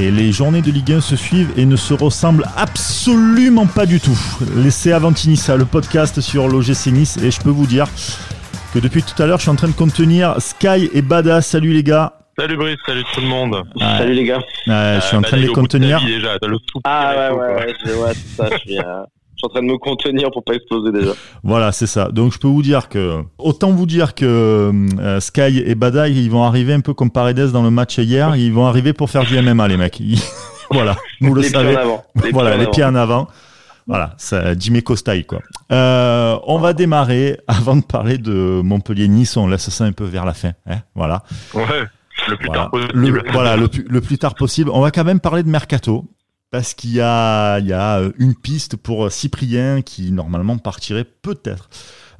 Et les journées de Ligue 1 se suivent et ne se ressemblent absolument pas du tout. Laissez Avantini ça, le podcast sur l'OGC Nice. Et je peux vous dire que depuis tout à l'heure, je suis en train de contenir Sky et Bada. Salut les gars. Salut Brice, salut tout le monde. Ouais. Salut les gars. Ouais, je suis en Euh, train de il les contenir. déjà, le Ah ouais, ouais, ouais, ouais, c'est ça. Je suis, suis en train de me contenir pour pas exploser déjà. Voilà, c'est ça. Donc je peux vous dire que autant vous dire que euh, Sky et Bada, ils vont arriver un peu comme Paredes dans le match hier. Ils vont arriver pour faire du MMA, les mecs. Ils- voilà, vous le les pieds en avant. Les voilà, pieds en les avant. pieds en avant. Voilà, ça, Jimmy Costaille, quoi. Euh, on va démarrer avant de parler de Montpellier-Nice. On laisse ça un peu vers la fin. Hein voilà. Ouais, le plus Voilà. tard possible. Le, voilà, le plus tard possible. On va quand même parler de Mercato. Parce qu'il y a, il y a euh, une piste pour euh, Cyprien qui normalement partirait peut-être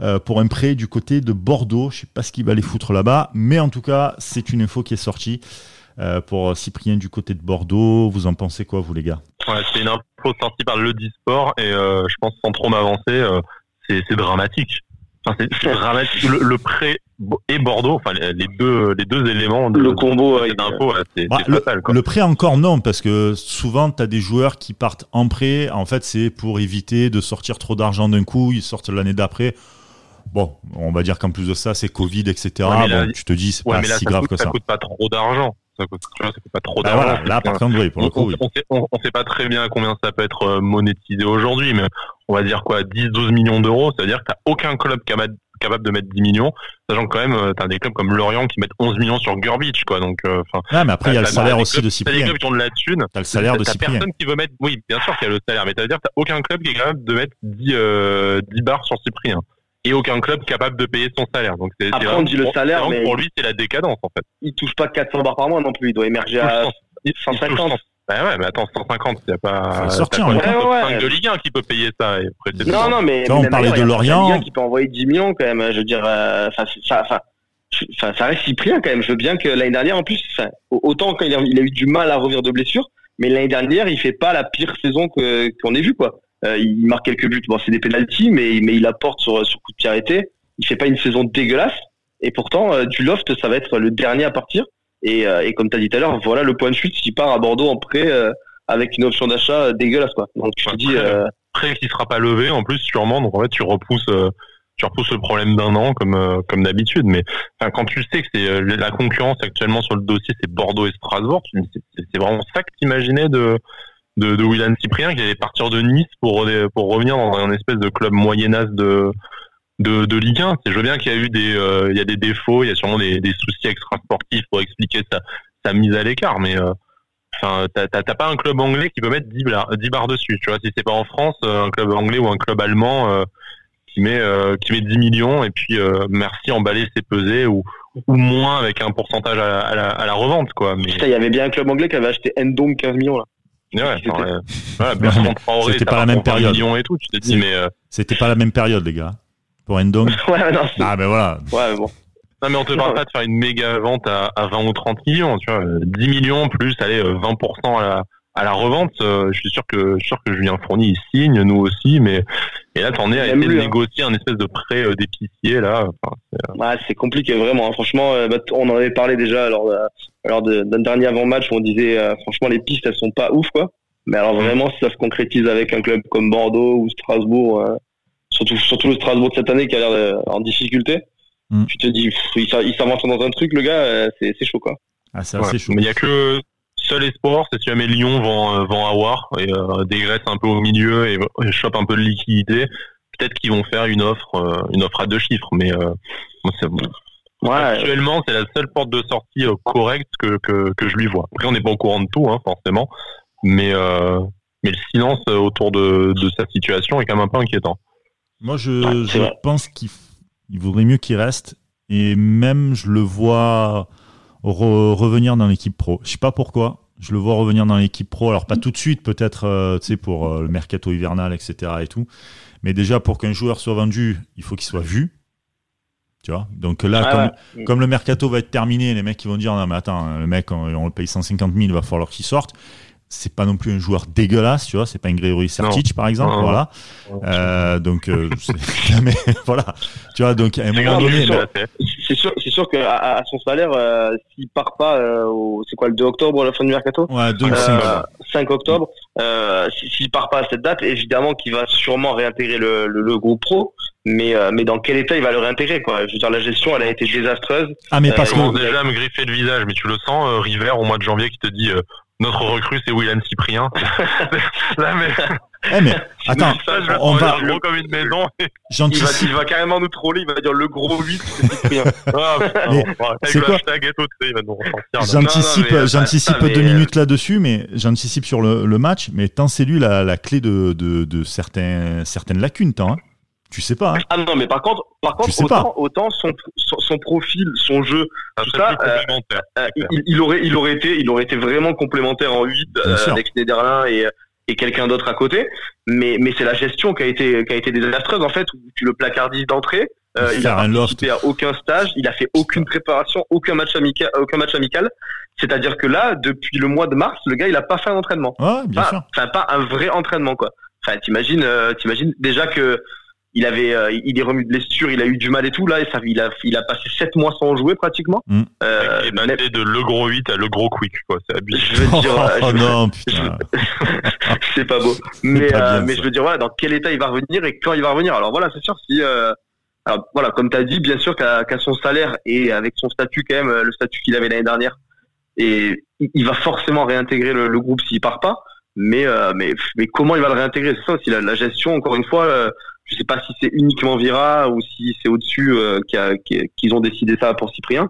euh, pour un prêt du côté de Bordeaux. Je sais pas ce qu'il va les foutre là-bas, mais en tout cas, c'est une info qui est sortie pour Cyprien du côté de Bordeaux. Vous en pensez quoi, vous les gars? Ouais, c'est une info sortie par le Disport et euh, je pense sans trop m'avancer, euh, c'est dramatique. Enfin, c'est dramatique. Le, le prêt et Bordeaux, enfin les deux les deux éléments de, Le combo de c'est Bah, c'est fatal. Quoi. Le prêt encore non, parce que souvent tu as des joueurs qui partent en prêt. En fait, c'est pour éviter de sortir trop d'argent d'un coup. Ils sortent l'année d'après. Bon, on va dire qu'en plus de ça, c'est Covid, etc. Ouais, mais là, bon, tu te dis, c'est Ouais, pas mais là si grave coûte, que ça ça. coûte pas trop d'argent. Ça coûte, tu vois, ça coûte pas trop Bah d'argent. voilà, là, par contre, oui, pour le on, coup, oui. on, sait, on, on sait pas très bien combien ça peut être euh, monétisé aujourd'hui, mais on va dire quoi, 10-12 millions d'euros, ça veut dire que t'as aucun club capable, capable de mettre 10 millions, sachant que quand même, euh, t'as des clubs comme Lorient qui mettent 11 millions sur Gurbich, quoi, donc, euh, enfin. Ah, mais après, il y a le salaire aussi clubs- de T'as des Cyprien. clubs qui ont de la thune. T'as le salaire de T'as Cyprien. personne qui veut mettre, oui, bien sûr qu'il y a le salaire, mais ça veut dire que t'as aucun club qui est capable de mettre 10, euh, 10 bars sur Cyprien. Et aucun club capable de payer son salaire. Donc c'est, Après, c'est on dit le pour- salaire, mais- pour lui, c'est la décadence, en fait. Il touche pas 400 bars par mois non plus. Il doit émerger à 100. Il- il touche 150. 100. Bah ouais, mais attends, 150, il y a Faut pas. le sortir, t'as ouais. Ouais, ouais. 5 de Ligue 1 qui peut payer ça. Et après, Non, non, mais. Tu vois, on parlait de il y a Lorient. Ligue 1 qui peut envoyer 10 millions quand même. Je veux dire, euh, ça, enfin, ça reste Cyprien quand même. Je veux bien que l'année dernière, en plus, autant quand il a, il a eu du mal à revenir de blessure, mais l'année dernière, il fait pas la pire saison que qu'on ait vu quoi. Euh, il marque quelques buts. Bon, c'est des pénalties, mais mais il apporte sur sur coup de pied arrêté. Il fait pas une saison dégueulasse. Et pourtant, euh, du loft, ça va être le dernier à partir. Et, euh, et comme tu as dit tout à l'heure, voilà le point de chute s'il part à Bordeaux en prêt euh, avec une option d'achat euh, dégueulasse quoi. Donc tu te dis. euh, Après, qui sera pas levé, en plus, sûrement. Donc, en fait, tu repousses, euh, tu repousses le problème d'un an, comme, euh, comme d'habitude. Mais, enfin, quand tu sais que c'est euh, la concurrence actuellement sur le dossier, c'est Bordeaux et Strasbourg, tu te dis, c'est vraiment ça que t'imaginais de, de, de William Cyprien, qui allait partir de Nice pour, pour revenir dans un espèce de club moyennasse de, de, de Ligue 1. C'est- Je veux bien qu'il y a eu des, euh, il y a des défauts, il y a sûrement des, des soucis extra-sportifs pour expliquer sa, sa mise à l'écart, mais, euh, Enfin, t'as pas un club anglais qui peut mettre 10 barres, 10 barres dessus. Tu vois, si c'est pas en France, euh, un club anglais ou un club allemand euh, qui met euh, qui met 10 millions et puis euh, merci emballer c'est pesé ou ou moins avec un pourcentage à la, à la, à la revente quoi. Mais il y avait bien un club anglais qui avait acheté Endom 15 millions là. mais ouais, c'était- enfin, euh, voilà, pas la même pour 20 période. et tout. Tu mais euh, C'était pas la même période, les gars. Pour Endong. ouais, non, c'est- Ah, ben voilà. ouais, mais bon. non mais on te parle pas de faire une méga vente à, à 20 ou 30 millions. Tu vois, euh, 10 millions plus allez euh, 20% à la à la revente, euh, je suis sûr que je suis sûr que Julien Fournier il signe, nous aussi, mais et là t'en es à essayer de hein. négocier un espèce de prêt euh, d'épicier là. Enfin, Ouais, c'est compliqué vraiment. hein. Franchement, euh, bah, on en avait parlé déjà lors, lors de- d'un dernier avant-match où on disait euh, franchement les pistes elles sont pas ouf quoi. Mais alors Mm. vraiment si ça se concrétise avec un club comme Bordeaux ou Strasbourg, euh, surtout surtout le Strasbourg de cette année qui a l'air euh, en difficulté, Mm. tu te dis pff, il s'a- il s'avance dans un truc le gars, euh, c'est c'est chaud quoi. Ah, c'est Ouais. assez chaud. Mais il y a que seul espoir, c'est si jamais Lyon vend, euh, vend Awar et euh, dégraisse un peu au milieu et, et chope un peu de liquidité. Peut-être qu'ils vont faire une offre, euh, une offre à deux chiffres, mais euh, moi, c'est- Ouais, actuellement c'est la seule porte de sortie euh, correcte que, que, que je lui vois. Après on n'est pas au courant de tout, hein, forcément, mais euh, mais le silence autour de, de sa situation est quand même un peu inquiétant. Moi, je, pense qu'il vaudrait mieux qu'il reste. Et même, je le vois re- revenir dans l'équipe pro. Je sais pas pourquoi. Je le vois revenir dans l'équipe pro. Alors, pas tout de suite, peut-être, euh, tu sais, pour euh, le mercato hivernal, etc. et tout. Mais déjà, pour qu'un joueur soit vendu, il faut qu'il soit vu. Tu vois? Donc là, Ah comme, ouais. comme le mercato va être terminé, les mecs ils vont dire non mais attends, le mec on, on le paye 150 000, il va falloir qu'il sorte. C'est pas non plus un joueur dégueulasse, tu vois, c'est pas un Grégory Sertic par exemple, voilà. Euh, donc, euh, mais voilà, tu vois, donc à un moment donné, c'est sûr, c'est sûr qu'à à son salaire, euh, s'il part pas, euh, c'est quoi le 2 octobre, la fin du mercato? Ouais, 2 5, 5 octobre. s'il part pas à cette date, évidemment qu'il va sûrement réintégrer le, le, le groupe pro mais mais dans quel état il va le réintégrer quoi? Je veux dire la gestion elle a été désastreuse. Ah mais parce que déjà me griffer le visage, mais tu le sens River au mois de janvier qui te dit notre recrue, c'est William Cyprien. Là, mais... Eh mais attends, on va gros comme une maison. Il va, il va carrément nous troller, il va dire le gros 8 c'est Cyprien. Ah, c'est quoi J'anticipe, j'anticipe deux minutes là-dessus, mais j'anticipe sur le, le, match. Mais tant c'est lui la, la clé de, de, de certains, certaines lacunes, tant. Hein. Tu sais pas. Hein. Ah non, mais par contre, par contre, autant, autant son, son, profil, son jeu, tout ça, euh, euh, il, il, aurait, il aurait été, il aurait été vraiment complémentaire en 8 euh, avec Schneiderlin et et quelqu'un d'autre à côté. Mais mais c'est la gestion qui a été qui a été désastreuse en fait. Où tu le placardises d'entrée. Euh, il a participé à aucun stage, il a fait aucune préparation, aucun match amical, aucun match amical. C'est-à-dire que là, depuis le mois de mars, le gars, il a pas fait un entraînement. Ouais, bien sûr. Enfin, pas un vrai entraînement, quoi. Enfin, t'imagines, t'imagines déjà que il avait euh, il est remis de blessure, il a eu du mal et tout là et ça il a il a passé 7 mois sans jouer pratiquement. Mm. Euh, il est passé de le gros 8 à le gros quick quoi, c'est abusé. Je veux dire oh, non putain. c'est pas beau. Mais euh, mais je veux dire voilà, dans quel état il va revenir et quand il va revenir. Alors voilà, c'est sûr si euh, alors, voilà, comme tu as dit, bien sûr qu'à son salaire et avec son statut quand même, le statut qu'il avait l'année dernière, et il va forcément réintégrer le, le groupe s'il part pas. Mais, mais mais comment il va le réintégrer? C'est ça aussi la, la, gestion. Encore une fois, je sais pas si c'est uniquement Vira ou si c'est au-dessus euh, qu'ils ont décidé ça pour Cyprien.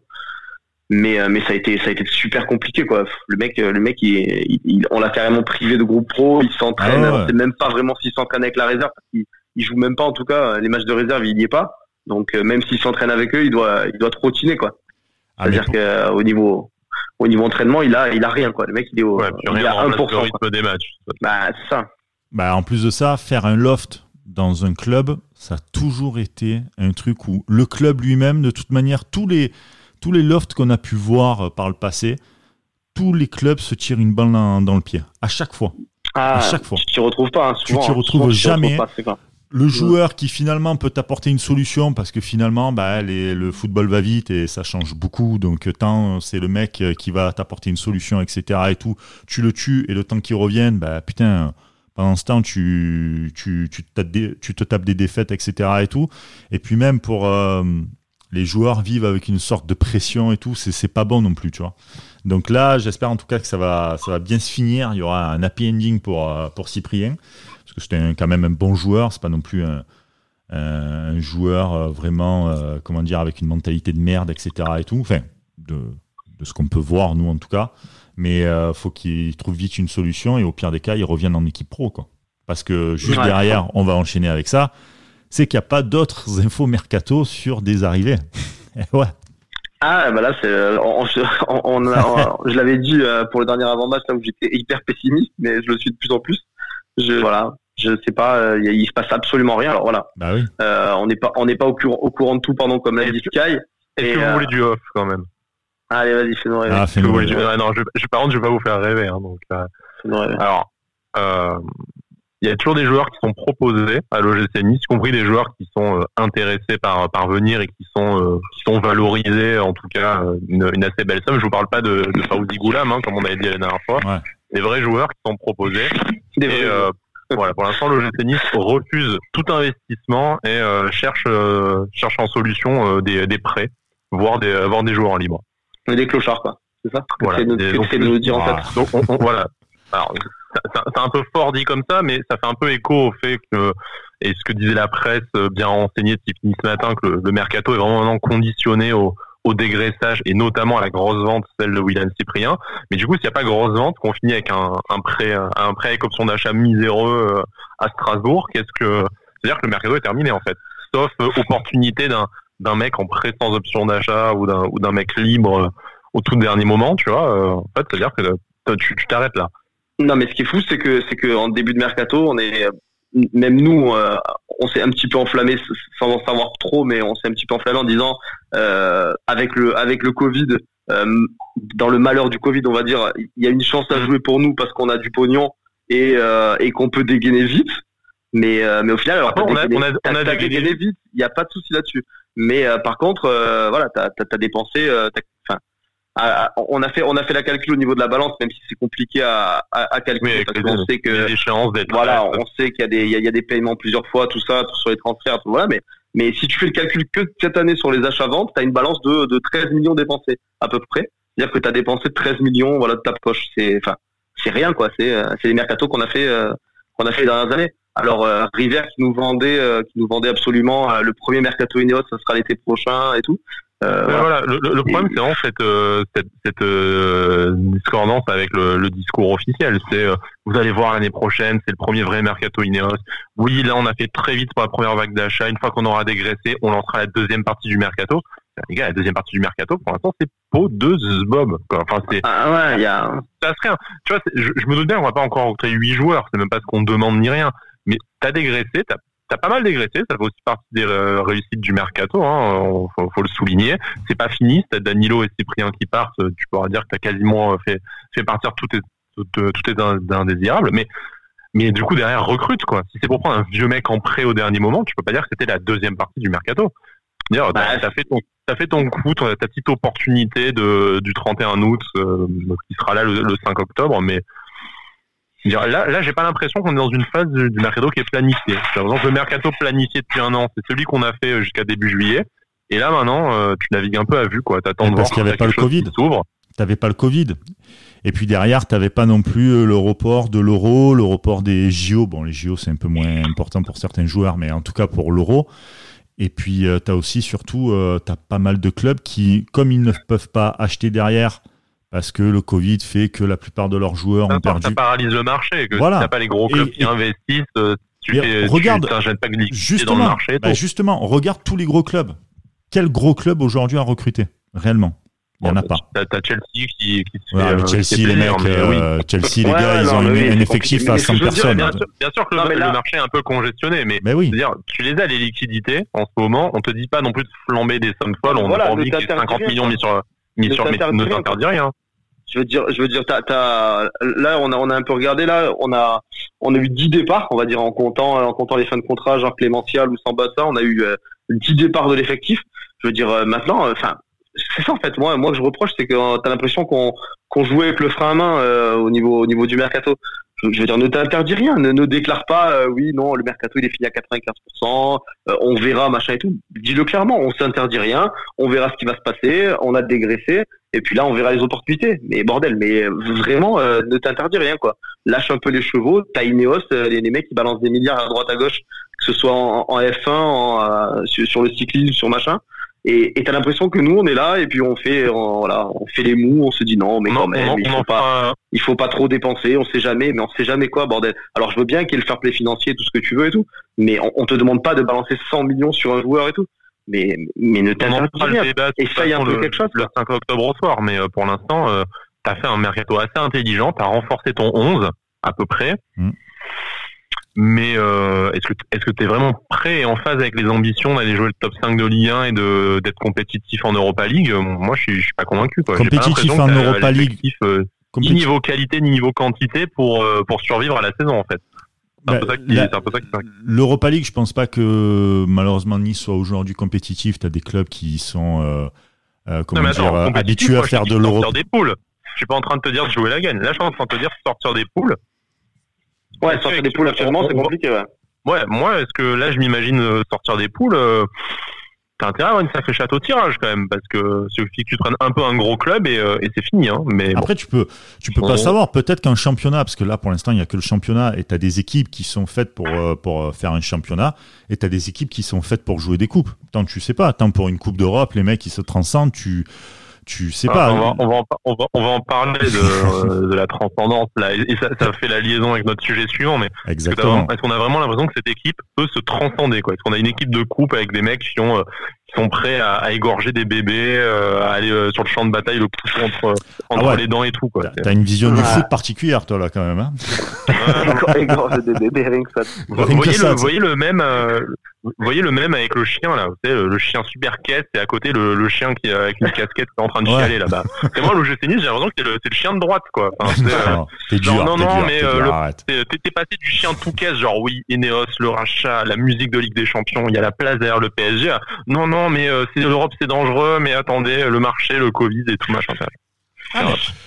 Mais, euh, mais ça a été ça a été super compliqué quoi. Le mec euh, le mec il, on l'a carrément privé de groupe pro. Il s'entraîne. Ah on sait même pas vraiment s'il s'entraîne avec la réserve. il, il joue même pas en tout cas les matchs de réserve. Il y est pas. Donc même s'il s'entraîne avec eux, il doit il doit trottiner quoi. Ah, C'est-à-dire qu'au niveau au niveau entraînement, il a il a rien quoi. Le mec il est au ouais, il a 1%. rythme des matchs. Bah ça. Bah en plus de ça, faire un loft dans un club, ça a toujours été un truc où le club lui-même, de toute manière, tous les, tous les lofts qu'on a pu voir euh, par le passé, tous les clubs se tirent une balle dans, le pied. À chaque fois. à ah, chaque fois. Tu t'y retrouves pas. Hein, tu t'y retrouves jamais. le joueur qui finalement peut t'apporter une solution parce que finalement bah, le football va vite et ça change beaucoup donc tant c'est le mec qui va t'apporter une solution etc et tout tu le tues et le temps qu'il revienne bah putain pendant ce temps, tu, tu, tu, te tapes des défaites, etc. Et tout. Et puis même pour euh, les joueurs vivent avec une sorte de pression et tout, c'est pas bon non plus, tu vois. Donc là, j'espère en tout cas que ça va, ça va bien se finir. Il y aura un happy ending pour, euh, pour Cyprien, parce que c'était quand même un bon joueur. C'est pas non plus un, un joueur euh, vraiment, comment dire, avec une mentalité de merde, etc. Et tout. Enfin, de, de ce qu'on peut voir nous en tout cas. Mais euh, faut qu'il trouve vite une solution et au pire des cas, il revienne en équipe pro. Quoi. Parce que juste derrière, on va enchaîner avec ça. C'est qu'il n'y a pas d'autres infos mercato sur des arrivées. ouais. Ah bah là c'est euh, on, je l'avais dit euh, pour le dernier avant-match là où j'étais hyper pessimiste mais je le suis de plus en plus. Je voilà, je sais pas euh, il se passe absolument rien alors voilà. Bah oui. on n'est pas on n'est pas au, au, courant de tout pardon comme l'a dit Sky. Est-ce que vous voulez du off quand même? Allez, vas-y, fais-nous rêver. Ah, fais rêver. non, je, je, par contre, je vais pas vous faire rêver. Hein, donc, euh, rêver. Alors, euh, il y a toujours des joueurs qui sont proposés à l'OGC Nice, y compris des joueurs qui sont euh, intéressés par, par venir et qui sont, euh, qui sont valorisés, en tout cas, une, une, assez belle somme. Je vous parle pas de, de Faouzi Goulam, hein, comme on avait dit la dernière fois. Ouais. Des vrais joueurs qui sont proposés. Des et, euh, voilà, pour l'instant, l'OGC Nice refuse tout investissement et cherche, cherche en solution des, des prêts, voire des, voire des joueurs en libre des clochards, quoi. C'est ça Voilà. C'est de nous dire en fait. Donc, voilà. Alors, c'est un peu fort dit comme ça, mais ça fait un peu écho au fait que, et ce que disait la presse euh, bien renseignée de Tiffany ce matin, que le, mercato est vraiment conditionné au, au dégraissage et notamment à la grosse vente, celle de William Cyprien. Mais du coup, s'il n'y a pas grosse vente, qu'on finit avec un, un prêt, un prêt avec option d'achat miséreux euh, à Strasbourg, qu'est-ce que, c'est-à-dire que le mercato est terminé en fait, sauf euh, opportunité d'un d'un mec en prêt sans option d'achat ou d'un ou d'un mec libre euh, au tout dernier moment, tu vois. Euh, en fait, c'est-à-dire que euh, tu t'arrêtes là. Non, mais ce qui est fou, c'est que c'est que en début de mercato, on est même nous, on s'est un petit peu enflammé sans en savoir trop, mais on s'est un petit peu enflammé en disant avec le avec le Covid, dans le malheur du Covid, on va dire, il y a une chance à mm. jouer pour nous parce qu'on a du pognon et, et qu'on peut dégainer vite. Mais, mais au final, alors, on, a, on, a, on a dégainé vite, il n'y a pas de souci là-dessus. Mais euh, par contre, euh, voilà, t'as as, dépensé. Enfin, on a fait on a fait la calcul au niveau de la balance, même si c'est compliqué à, à, à calculer parce qu'on sait que voilà, on sait qu'il y a des il y a, des paiements plusieurs fois, tout ça sur les transferts, tout, voilà. Mais mais si tu fais le calcul que cette année sur les achats-ventes, tu as une balance de, de 13 millions dépensés à peu près. C'est-à-dire que tu as dépensé 13 millions voilà de ta poche. C'est enfin c'est rien quoi. C'est c'est les mercatos qu'on a fait qu'on a fait les dernières années. Alors euh, River qui nous vendait, euh, qui nous vendait absolument euh, le premier mercato Ineos, ça sera l'été prochain et tout. voilà. Le, problème, c'est vraiment cette, cette, cette discordance avec le, discours officiel. C'est vous allez voir l'année prochaine, c'est le premier vrai mercato Ineos. Oui, là, on a fait très vite pour la première vague d'achat. Une fois qu'on aura dégraissé, on lancera la deuxième partie du mercato. Les gars, la deuxième partie du mercato, pour l'instant, c'est peau de Zbob. Enfin, c'est. Ah ouais, il y a. Ça rien. Tu vois, je, je, me doute bien qu'on va pas encore recruter huit joueurs. C'est même pas ce qu'on demande ni rien mais t'as dégraissé, t'as as pas mal dégraissé, ça fait aussi partie des euh, réussites du mercato, hein, faut, le souligner. C'est pas fini, t'as Danilo et Cyprien qui partent, tu pourras dire que t'as quasiment euh, fait, fait partir tout est, tout, tout est indésirable, mais mais du coup derrière recrute quoi. Si c'est pour prendre un vieux mec en prêt au dernier moment, tu peux pas dire que c'était la deuxième partie du mercato. Bah, t'as fait ton, as fait ton coup, ta petite opportunité de, du 31 août, euh, qui sera là le, le 5 octobre, mais Là, là j'ai pas l'impression qu'on est dans une phase du, mercato qui est planifié. le mercato planifié depuis un an, c'est celui qu'on a fait euh, jusqu'à début juillet. Et là, maintenant, euh, tu navigues un peu à vue, quoi. T'attends de voir. Parce qu'il n'y avait pas le Covid. T'avais pas le Covid. Et puis derrière, t'avais pas non plus euh, le report de l'euro, le report des JO. Bon, les JO, c'est un peu moins important pour certains joueurs, mais en tout cas pour l'euro. Et puis, tu as aussi, surtout, tu as pas mal de clubs qui, comme ils ne peuvent pas acheter derrière parce que le Covid fait que la plupart de leurs joueurs ont perdu. Ça paralyse le marché, que voilà. si pas les gros clubs qui investissent, euh, tu fais, regarde, pas justement, dans le marché. Bah justement, regarde tous les gros clubs. Quel gros club aujourd'hui a recruté réellement? Il n'y en a pas. T'as Chelsea qui, qui se fait, Chelsea, les mecs, euh, Chelsea, les gars, ils ont un effectif à 100 personnes. bien, sûr, que le, marché est un peu congestionné, mais, mais oui. dire, tu les as les liquidités en ce moment. On te dit pas non plus de flamber des sommes folles. On voilà, pas envie que 50 millions mis sur mais sur, mais ne t'interdit rien. Je veux dire, je veux dire, là, on a, on a un peu regardé, là, on a, on a eu 10 départs, on va dire, en comptant, en comptant les fins de contrat, genre Clémential ou Sambassa, on a eu euh, 10 départs de l'effectif. Je veux dire, euh, maintenant, euh, enfin, c'est ça en fait. Moi, moi, je reproche, c'est que t'as l'impression qu'on, qu'on jouait avec le frein à main euh, au niveau, au niveau du mercato je veux dire, ne t'interdis rien, ne, ne déclare pas, euh, oui, non, le mercato il est fini à 95%, euh, on verra, machin et tout. Dis-le clairement, on s'interdit rien, on verra ce qui va se passer, on a dégraissé, et puis là on verra les opportunités. Mais bordel, mais vraiment, euh, ne t'interdis rien, quoi. Lâche un peu les chevaux, t'as Ineos, les, les, mecs qui balancent des milliards à droite à gauche, que ce soit en, en F1, sur, sur, le cyclisme, sur machin. Et t'as l'impression que nous on est là et puis on fait voilà on fait les mous on se dit non mais quand même il faut pas il faut pas trop dépenser on sait jamais mais on sait jamais quoi bordel alors je veux bien qu'il y ait le fair play financier tout ce que tu veux et tout mais on, on te demande pas de balancer 100 millions sur un joueur et tout mais mais ne rien essaye un peu quelque chose le 5 octobre au soir mais euh, pour l'instant euh, t'as fait un mercato assez intelligent t'as renforcé ton 11 à peu près mm. Mais euh, est-ce que est-ce que tu es vraiment prêt et en phase avec les ambitions d'aller jouer le top 5 de Ligue 1 et de d'être compétitif en Europa League? Moi, je suis, je suis pas convaincu. Quoi. Compétitif en Europa League. Euh, ni niveau qualité ni niveau quantité pour euh, pour survivre à la saison en fait. L'Europa League, je pense pas que malheureusement Nice soit aujourd'hui compétitif. Tu as des clubs qui sont euh, comment dire, habitués à faire de l'Europe. des poules. Je suis pas en train de te dire de jouer la gagne. Là, je suis en train de te dire sortir des poules Ouais, sortir des poules actuellement, c'est compliqué, ouais. Ouais, moi, est-ce que là, je m'imagine euh, sortir des poules euh, T'as intérêt à avoir une sacrée château tirage quand même, parce que suffit que tu prennes un peu un gros club et, euh, et c'est fini. Hein, mais Après, tu peux, tu peux pas savoir. Peut-être qu'un championnat, parce que là, pour l'instant, il y a que le championnat, et t'as des équipes qui sont faites pour pour faire un championnat, et t'as des équipes qui sont faites pour jouer des coupes. Tant tu sais pas, tant pour une coupe d'Europe, les mecs ils se transcendent, tu tu sais pas. On va, on, va en, on, va, on va, en, parler de, de la transcendance là, et ça, ça, fait la liaison avec notre sujet suivant. Mais Exactement. est-ce qu'on a vraiment l'impression que cette équipe peut se transcender quoi? Est-ce qu'on a une équipe de coupe avec des mecs qui ont euh, sont prêts à, à égorger des bébés, euh, à aller euh, sur le champ de bataille, le couteau entre, entre ouais. les dents et tout. quoi. T'as- une vision du foot particulière, toi, là, quand même. Hein Égorger des bébés, rien que ça. Vous voyez, le, ça. vous voyez le même, euh, vous voyez le même avec le chien là, vous savez, le, le chien super caisse et à côté le, le chien qui avec une casquette qui est en train de Ouais. chialer là-bas. Et moi l'OGC Nice, j'ai l'impression que c'est le, c'est le chien de droite quoi. Enfin, c'est, euh, Non, T'es dur, non, non, non, dur, mais, t'es euh, le- passé du chien tout caisse, genre oui, Ineos, le rachat, la musique de Ligue des Champions, il y a la place derrière le PSG. à, Non, non, mais euh, c'est l'Europe, c'est dangereux, mais attendez, le marché, le Covid et tout machin.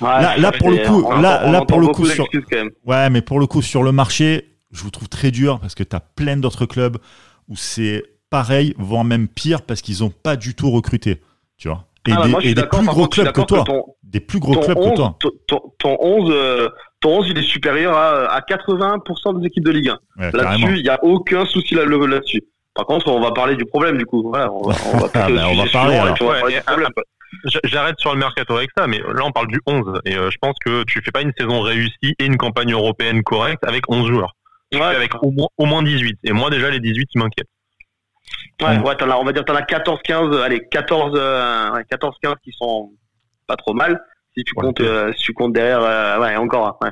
Là- là, pour le coup, on là- on pour le coup, sur- d'excuses, quand même. Ouais, mais pour le coup, sur le marché, je vous trouve très dur parce que tu as plein d'autres clubs où c'est pareil, voire même pire parce qu'ils n'ont pas du tout recruté. Tu vois Et Ah, bah, des, moi, je et suis des d'accord, plus gros clubs que toi. ton- Des plus gros clubs 11, que toi. ton, ton- ton 11, euh, ton 11, il est supérieur à, à 80% des équipes de Ligue 1. Ouais, carrément. Là-dessus, il n'y a aucun souci là- là- là-dessus. Par contre, on va parler du problème du coup. Voilà, on va, on va, Ah, bah, on va sujet parler, suivant alors. Ouais, problème. J'arrête sur le mercato avec ça, mais là on parle du 11 et euh, je pense que tu fais pas une saison réussie et une campagne européenne correcte avec 11 joueurs. Tu Ouais, fais avec au moins, au moins 18. Et moi déjà les 18 ils m'inquiètent. ouais, ouais, t'en as, on va dire t'en as 14, 15, allez, 14, euh, ouais, 14, 15 qui sont pas trop mal. Si tu Ouais. euh, si tu comptes derrière, euh, ouais, encore, ouais.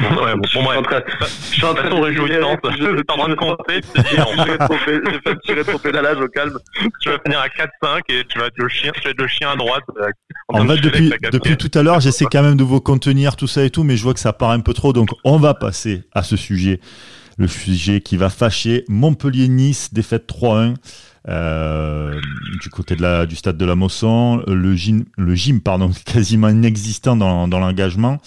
Ouais, bon, je, bon, suis en train, je suis en train Façon de réjouissante. je- T'es en train de compter, trop fait- tirer trop pédalage au calme. tu vas finir à 4-5 et tu vas être le chien, tu vas être le chien à droite. euh, en fait, depuis, tout à l'heure, j'essaie quand même de vous contenir tout ça et tout, mais je vois que ça part un peu trop, donc on va passer à ce sujet. Le sujet qui va fâcher Montpellier-Nice, défaite 3-1. euh, du côté de la, du stade de la Mosson, le gym, le gym pardon, quasiment inexistant dans, dans l'engagement.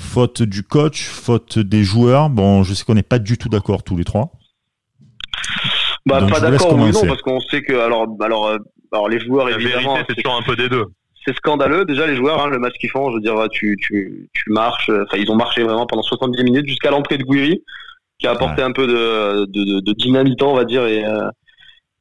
Faute du coach, faute des joueurs. Bon, je sais qu'on n'est pas du tout d'accord tous les trois. Bah, Donc, pas d'accord, oui, non, parce qu'on sait que, alors, alors, euh, alors les joueurs, La évidemment, vérité, c'est toujours un peu des deux. c'est scandaleux. Déjà, les joueurs, hein, le match qu'ils font, je veux dire, tu, tu, tu marches, enfin, ils ont marché vraiment pendant 70 minutes jusqu'à l'entrée de Guiri, qui a apporté un peu de, de, de, de dynamitant, on va dire, et, euh,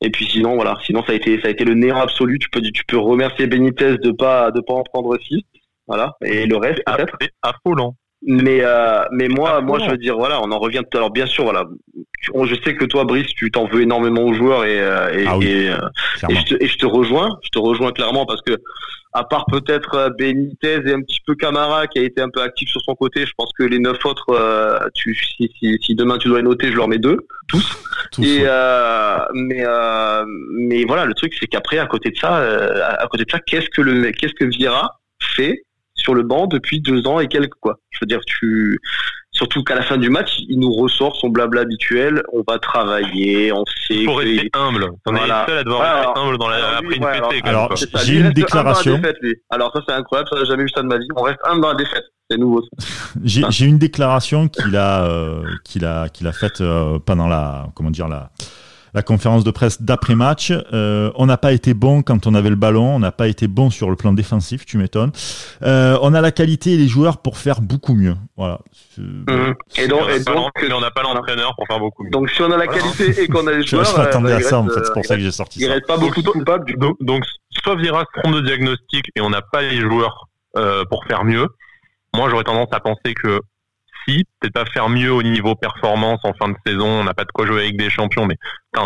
et puis sinon, voilà, sinon, ça a été, ça a été le néant absolu. Tu peux, tu peux remercier Benitez de pas, de pas en prendre 6. Voilà. Et le reste, C'est peut-être. c'est affolant. Mais euh, mais moi moi je veux dire voilà on en revient tout à l'heure bien sûr voilà on- je sais que toi Brice tu t'en veux énormément aux joueurs et euh, et, Ah oui, et, euh, et je te, et je te rejoins je te rejoins clairement parce que à part peut-être euh, Benitez et un petit peu Camara qui a été un peu actif sur son côté je pense que les neuf autres euh, tu si, si, si demain tu dois les noter je leur mets deux tous Tous, et ouais. euh, mais euh, mais voilà le truc c'est qu'après à côté de ça euh, à à côté de ça qu'est-ce que le qu'est-ce que Vieira fait sur le banc depuis deux ans et quelques quoi je veux dire tu surtout qu'à la fin du match il nous ressort son blabla habituel on va travailler on sait que- rester humble. On Voilà. est les seuls à devoir alors- humble dans la, alors, après lui, une ouais, pétée. alors- J'ai une déclaration. défaite, alors ça c'est incroyable ça j'ai jamais vu ça de ma vie on reste humble dans la défaite c'est nouveau Ah. j'ai une déclaration qu'il a, euh, qu'il a, qu'il a faite euh, pendant la, comment dire, la, la conférence de presse d'après-match. Euh, on n'a pas été bon quand on avait le ballon, on n'a pas été bon sur le plan défensif, tu m'étonnes. Euh, on a la qualité et les joueurs pour faire beaucoup mieux. Voilà. Mhm. et donc, Mais on a et donc, on n'a pas l'entraîneur pour faire beaucoup mieux. donc si on a la Voilà. qualité et qu'on a les joueurs je euh, m'attendais à il ça, en fait, c'est euh, pour il ça que j'ai sorti il ça. reste pas beaucoup de coupables du coup Donc, donc, soit Vira se trompe de diagnostic et on n'a pas les joueurs euh, pour faire mieux. Moi, j'aurais tendance à penser que peut-être pas faire mieux au niveau performance en fin de saison, on n'a pas de quoi jouer avec des champions, mais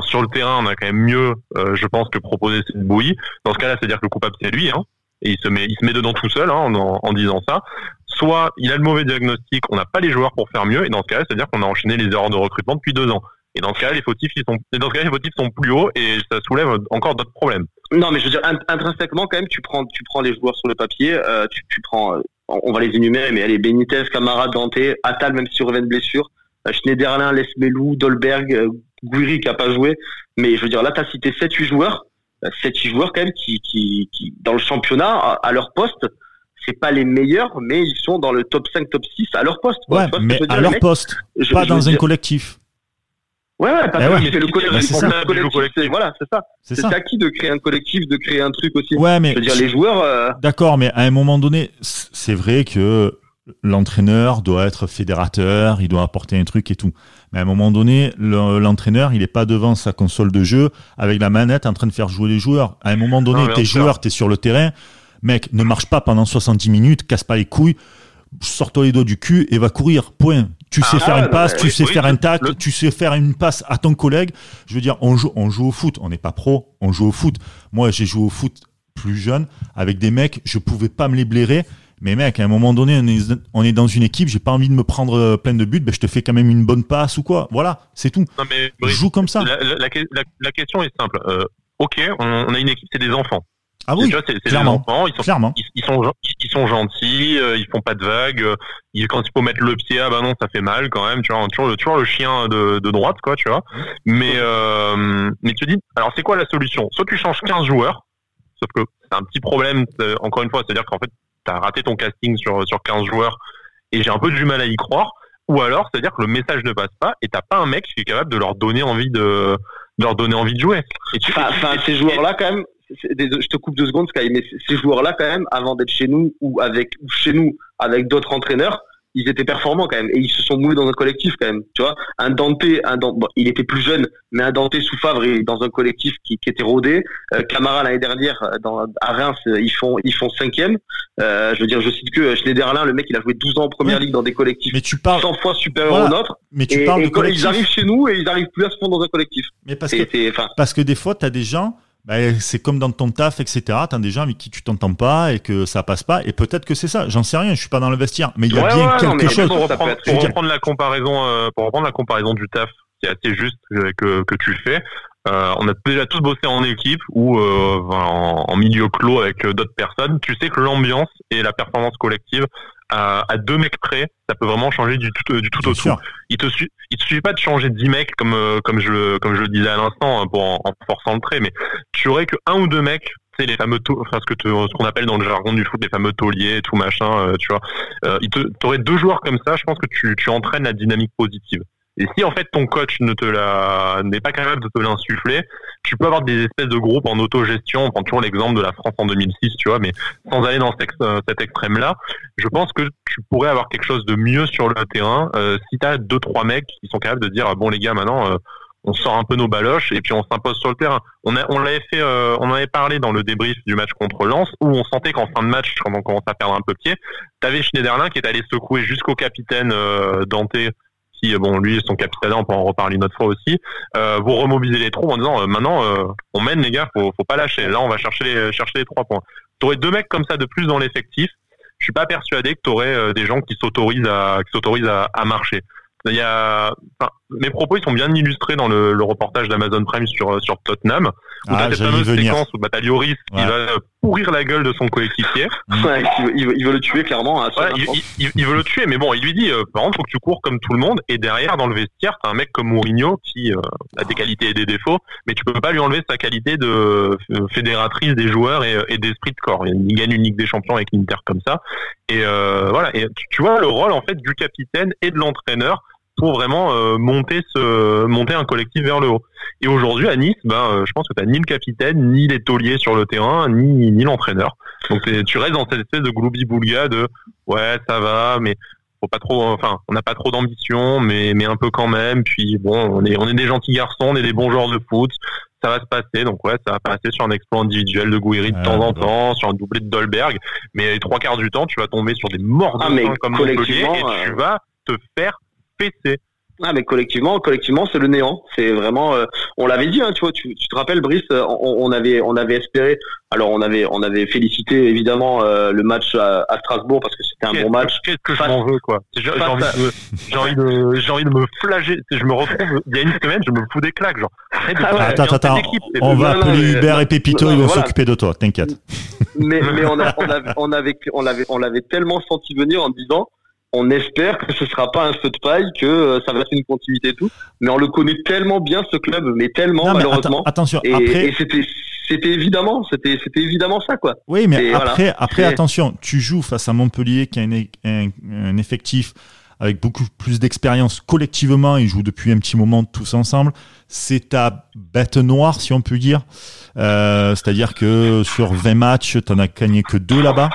sur le terrain, on a quand même mieux, euh, je pense, que proposer cette bouillie. Dans ce cas-là, c'est-à-dire que le coupable, c'est lui, hein, et il se met, il se met dedans tout seul hein, en, disant ça. Soit il a le mauvais diagnostic, on n'a pas les joueurs pour faire mieux, et dans ce cas-là, c'est-à-dire qu'on a enchaîné les erreurs de recrutement depuis deux ans. Et dans ce cas-là, les fautifs, ils sont, et dans ce cas-là, les fautifs sont plus hauts et ça soulève encore d'autres problèmes. Non, mais je veux dire, int- intrinsèquement, quand même, tu prends, tu prends les joueurs sur le papier, euh, tu, tu prends, euh, on va les énumérer, mais allez, Benitez, Camara, Dante, Attal, même si on revient de blessure, euh, Schneiderlin, Lesmelou, Dolberg, euh, Guiri qui a pas joué, mais je veux dire, là, t'as cité 7-8 joueurs, euh, 7-8 joueurs quand même qui, qui, qui, dans le championnat, à, leur poste, c'est pas les meilleurs, mais ils sont dans le top 5, top 6 à leur poste. quoi. Ouais, Tu mais à leur mecs poste, Je- pas je dans un dire- collectif. Ouais, ouais, pas Eh ouais. mais le Mais collectif, c'est collectif, c'est- voilà, c'est ça. C'est C'est ça. qui de créer un collectif, de créer un truc aussi? Ouais, mais Je veux dire, les joueurs, euh, D'accord, mais à un moment donné, c'est vrai que l'entraîneur doit être fédérateur, il doit apporter un truc et tout. Mais à un moment donné, le- l'entraîneur, il est pas devant sa console de jeu avec la manette en train de faire jouer les joueurs. À un moment donné, t'es joueur, t'es sur le terrain, mec, ne marche pas pendant 70 minutes, casse pas les couilles, sors-toi les doigts du cul et va courir. Point. Tu sais Ah, faire une passe, tu sais faire un le- tacle, le- tu sais faire une passe à ton collègue. Je veux dire, on joue, on joue au foot. On n'est pas pro, on joue au foot. Moi, j'ai joué au foot plus jeune avec des mecs, je pouvais pas me les blairer. Mais mec, à un moment donné, on est, on est dans une équipe, j'ai pas envie de me prendre euh, plein de buts, ben je te fais quand même une bonne passe ou quoi. Voilà, c'est tout. Non, mais Je joue comme ça. la, la- la- la- la question est simple. Euh, ok, on, on a une équipe, c'est des enfants. Ah Tu oui, vois, clairement. enfants, ils sont clairement. ils, ils sont gen- ils sont gentils, euh, ils font pas de vagues. euh, ils, quand il faut mettre le pied, ah bah non, ça fait mal quand même. Tu vois, toujours le toujours le chien de, de droite, quoi, tu vois. Mais euh, mais tu te dis, alors c'est quoi la solution? Soit tu changes 15 joueurs, sauf que c'est un petit problème. euh, encore une fois, c'est-à-dire qu'en fait, t'as raté ton casting sur sur 15 joueurs, et j'ai un peu du mal à y croire. Ou alors, c'est-à-dire que le message ne passe pas, et t'as pas un mec qui est capable de leur donner envie de de leur donner envie de jouer. Et tu, Enfin, et- enfin, et- ces joueurs-là, quand même, je te coupe deux secondes, Sky, mais ces joueurs-là, quand même, avant d'être chez nous ou avec ou chez nous avec d'autres entraîneurs, ils étaient performants quand même et ils se sont moulés dans un collectif quand même. Tu vois, un Dante, un Dante, bon, il était plus jeune, mais un Dante sous Favre il est dans un collectif qui, qui était rodé. Euh, Camara l'année dernière euh, dans, à Reims, euh, ils font ils font cinquième. Euh, je veux dire, je cite que Schneiderlin, le mec, il a joué 12 ans en première Oui. ligue dans des collectifs Mais tu parles, 100 fois supérieurs Voilà. aux nôtres. mais tu Et, parles et de collectif. ils arrivent chez nous et ils arrivent plus à se fondre dans un collectif. Mais parce que Parce que des fois, tu as des gens, bah, c'est comme dans ton taf, etc. Tu as des gens avec qui tu t'entends pas et que ça passe pas. Et peut-être que c'est ça. J'en sais rien, je suis pas dans le vestiaire. Mais il y a Ouais, bien ouais, quelque chose. Pour reprendre, être- pour reprendre la comparaison, euh, pour reprendre la comparaison du taf, qui est assez juste euh, que, que tu fais. Euh, on a déjà tous bossé en équipe ou euh, en, en milieu clos avec d'autres personnes. Tu sais que l'ambiance et la performance collective à, à deux mecs près, ça peut vraiment changer du tout, du tout au tout. Il te, il te suffit pas de changer 10 mecs comme euh, comme je le- comme je le disais à l'instant hein, pour en, en forçant le trait, mais tu aurais que un ou deux mecs, tu sais les fameux enfin ce que ce qu'on appelle dans le jargon du foot les fameux tauliers, tout machin, euh, tu vois. Euh, il te t'aurais deux joueurs comme ça, je pense que tu tu entraînes la dynamique positive. Et si en fait ton coach ne te la n'est pas capable de te l'insuffler, tu peux avoir des espèces de groupes en autogestion. On prend toujours l'exemple de la France en 2006, tu vois, mais sans aller dans euh, cet extrême-là, je pense que tu pourrais avoir quelque chose de mieux sur le terrain euh, si tu as deux trois mecs qui sont capables de dire ah, bon les gars maintenant euh, on sort un peu nos baloches et puis on s'impose sur le terrain. On a on l'avait fait euh, on en avait parlé dans le débrief du match contre Lens où on sentait qu'en fin de match quand on commençait à perdre un peu pied, t'avais Schneiderlin qui est allé secouer jusqu'au capitaine euh, Dante qui bon lui son capitaine on peut en reparler une autre fois aussi. Euh, vous remobiliser les troupes en disant euh, maintenant euh, on mène les gars faut faut pas lâcher. Là on va chercher les chercher les trois points. T'aurais deux mecs comme ça de plus dans l'effectif. Je suis pas persuadé que t'aurais euh, des gens qui s'autorisent à à, marcher. Il y a mes propos ils sont bien illustrés dans le, le reportage d'Amazon Prime sur sur Tottenham où Ah, t'as cette fameuse séquence où bah, t'as Lloris qui Ouais. va euh, pourrir la gueule de son coéquipier ouais, il, veut, il le tuer clairement. Voilà, son il, veut le tuer, mais bon, il lui dit, euh, par contre, faut que tu cours comme tout le monde. Et derrière, dans le vestiaire, t'as un mec comme Mourinho qui euh, a des qualités et des défauts, mais tu peux pas lui enlever sa qualité de euh, fédératrice des joueurs et, et d'esprit de corps. Il gagne une Ligue des Champions avec l'Inter comme ça. Et euh, voilà. Et tu, tu vois le rôle en fait du capitaine et de l'entraîneur pour vraiment euh, monter ce monter un collectif vers le haut. Et aujourd'hui à Nice, ben euh, je pense que t'as ni le capitaine, ni les tauliers sur le terrain, ni ni l'entraîneur. Donc tu restes dans cette espèce de gloubi-boulga de ouais ça va, mais faut pas trop, enfin on n'a pas trop d'ambition, mais mais un peu quand même. Puis bon, on est on est des gentils garçons, on est des bons joueurs de foot. Ça va se passer, donc ouais, ça va passer sur un exploit individuel de Gouiri de Ah, temps en temps, sur un doublé de Dolberg, mais les trois quarts du temps, tu vas tomber sur des morts de Ah, mais comme Montpellier collectivement, et tu euh, vas te faire fesser. Ah mais collectivement, collectivement, c'est le néant. C'est vraiment, euh, on l'avait dit, hein, tu vois, tu, tu te rappelles, Brice, euh, on, on avait, on avait espéré. Alors on avait, on avait félicité évidemment euh, le match à, à Strasbourg parce que c'était un bon match. que- Qu'est-ce que je Face- m'en veux, quoi. J'ai envie, à- de, j'ai envie de, j'ai envie de me flager. Je me retrouve, il y a une semaine, je me fous des claques, genre. De Ah ouais. Attends, attends, c'est on va appeler Hubert et Pépito, ils vont voilà. s'occuper de toi, t'inquiète. Mais, mais on, a, on, avait, on avait, on l'avait, on l'avait tellement senti venir en disant, on espère que ce sera pas un feu de paille, que euh, ça va être une continuité et tout. Mais on le connaît tellement bien ce club, mais tellement Non, mais malheureusement. atten- attention, Et, après, et c'était, c'était évidemment, c'était, c'était évidemment ça quoi. Oui, mais Et après, voilà. après attention, tu joues face à Montpellier qui a un, un- un effectif avec beaucoup plus d'expérience collectivement. Ils jouent depuis un petit moment tous ensemble. C'est ta bête noire, si on peut dire. Euh, C'est-à-dire que sur 20 matchs, tu n'en as gagné que deux là-bas.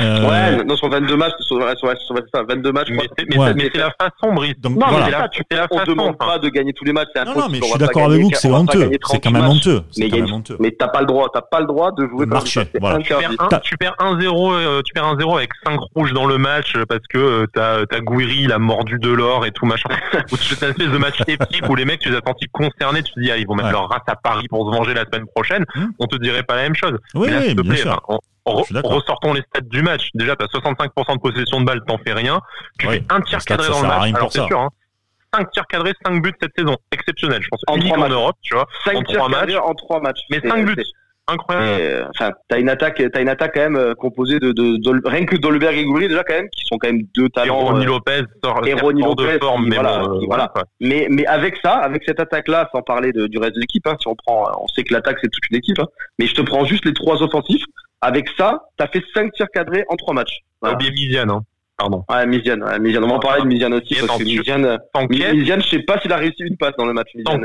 Euh... Ouais, non, sur 22 matchs, sur, sur, sur, sur 22 matchs. Mais c'est la façon, Brice. Donc, non, voilà. mais ça, tu, la on ne demande pas de gagner tous les matchs. Non, non, mais je suis d'accord avec vous que c'est honteux. C'est quand même honteux. Mais, t'as pas le droit, t'as pas le droit de jouer marché. Voilà. Tu perds 1-0, tu perds 1-0 avec 5 rouges dans le match parce que t'as, t'as Gouiri, il a mordu de l'or et tout machin. Ou c'est une espèce de match épique où les mecs, tu les as sentis concernés, tu te dis, ah, ils vont mettre leur race à Paris pour se venger la semaine prochaine. Hum. On te dirait pas la même chose. Oui, bien sûr ressortons les stats du match. Déjà, tu as 65% de possession de balle, t'en fais rien. Tu fais un tir cadré dans le match. Alors c'est sûr, hein. 5 tirs cadrés, 5 buts cette saison. Exceptionnel, je pense. En Unique en Europe, tu vois. 5 en tirs 3 matchs. en 3 matchs. Mais 5 buts. Incroyable. Euh, enfin, t'as une attaque, t'as une attaque quand même euh, composée de, de, de, rien que Dolberg et Goury déjà quand même, qui sont quand même deux talents. Et Ronnie euh, Lopez sort, et Ronnie Lopez, de forme, mais voilà, bon, voilà. Mais mais avec ça, avec cette attaque-là, sans parler de, du reste de l'équipe, hein, si on prend, on sait que l'attaque c'est toute une équipe, hein, mais je te prends juste les trois offensifs. Avec ça, t'as fait 5 tirs cadrés en 3 matchs. Voilà. oublié Miziane, hein. Pardon. Ouais, Miziane, ouais, Miziane. On va en parler de Miziane aussi, parce que Miziane, Miziane, je sais pas s'il a réussi une passe dans le match. Miziane,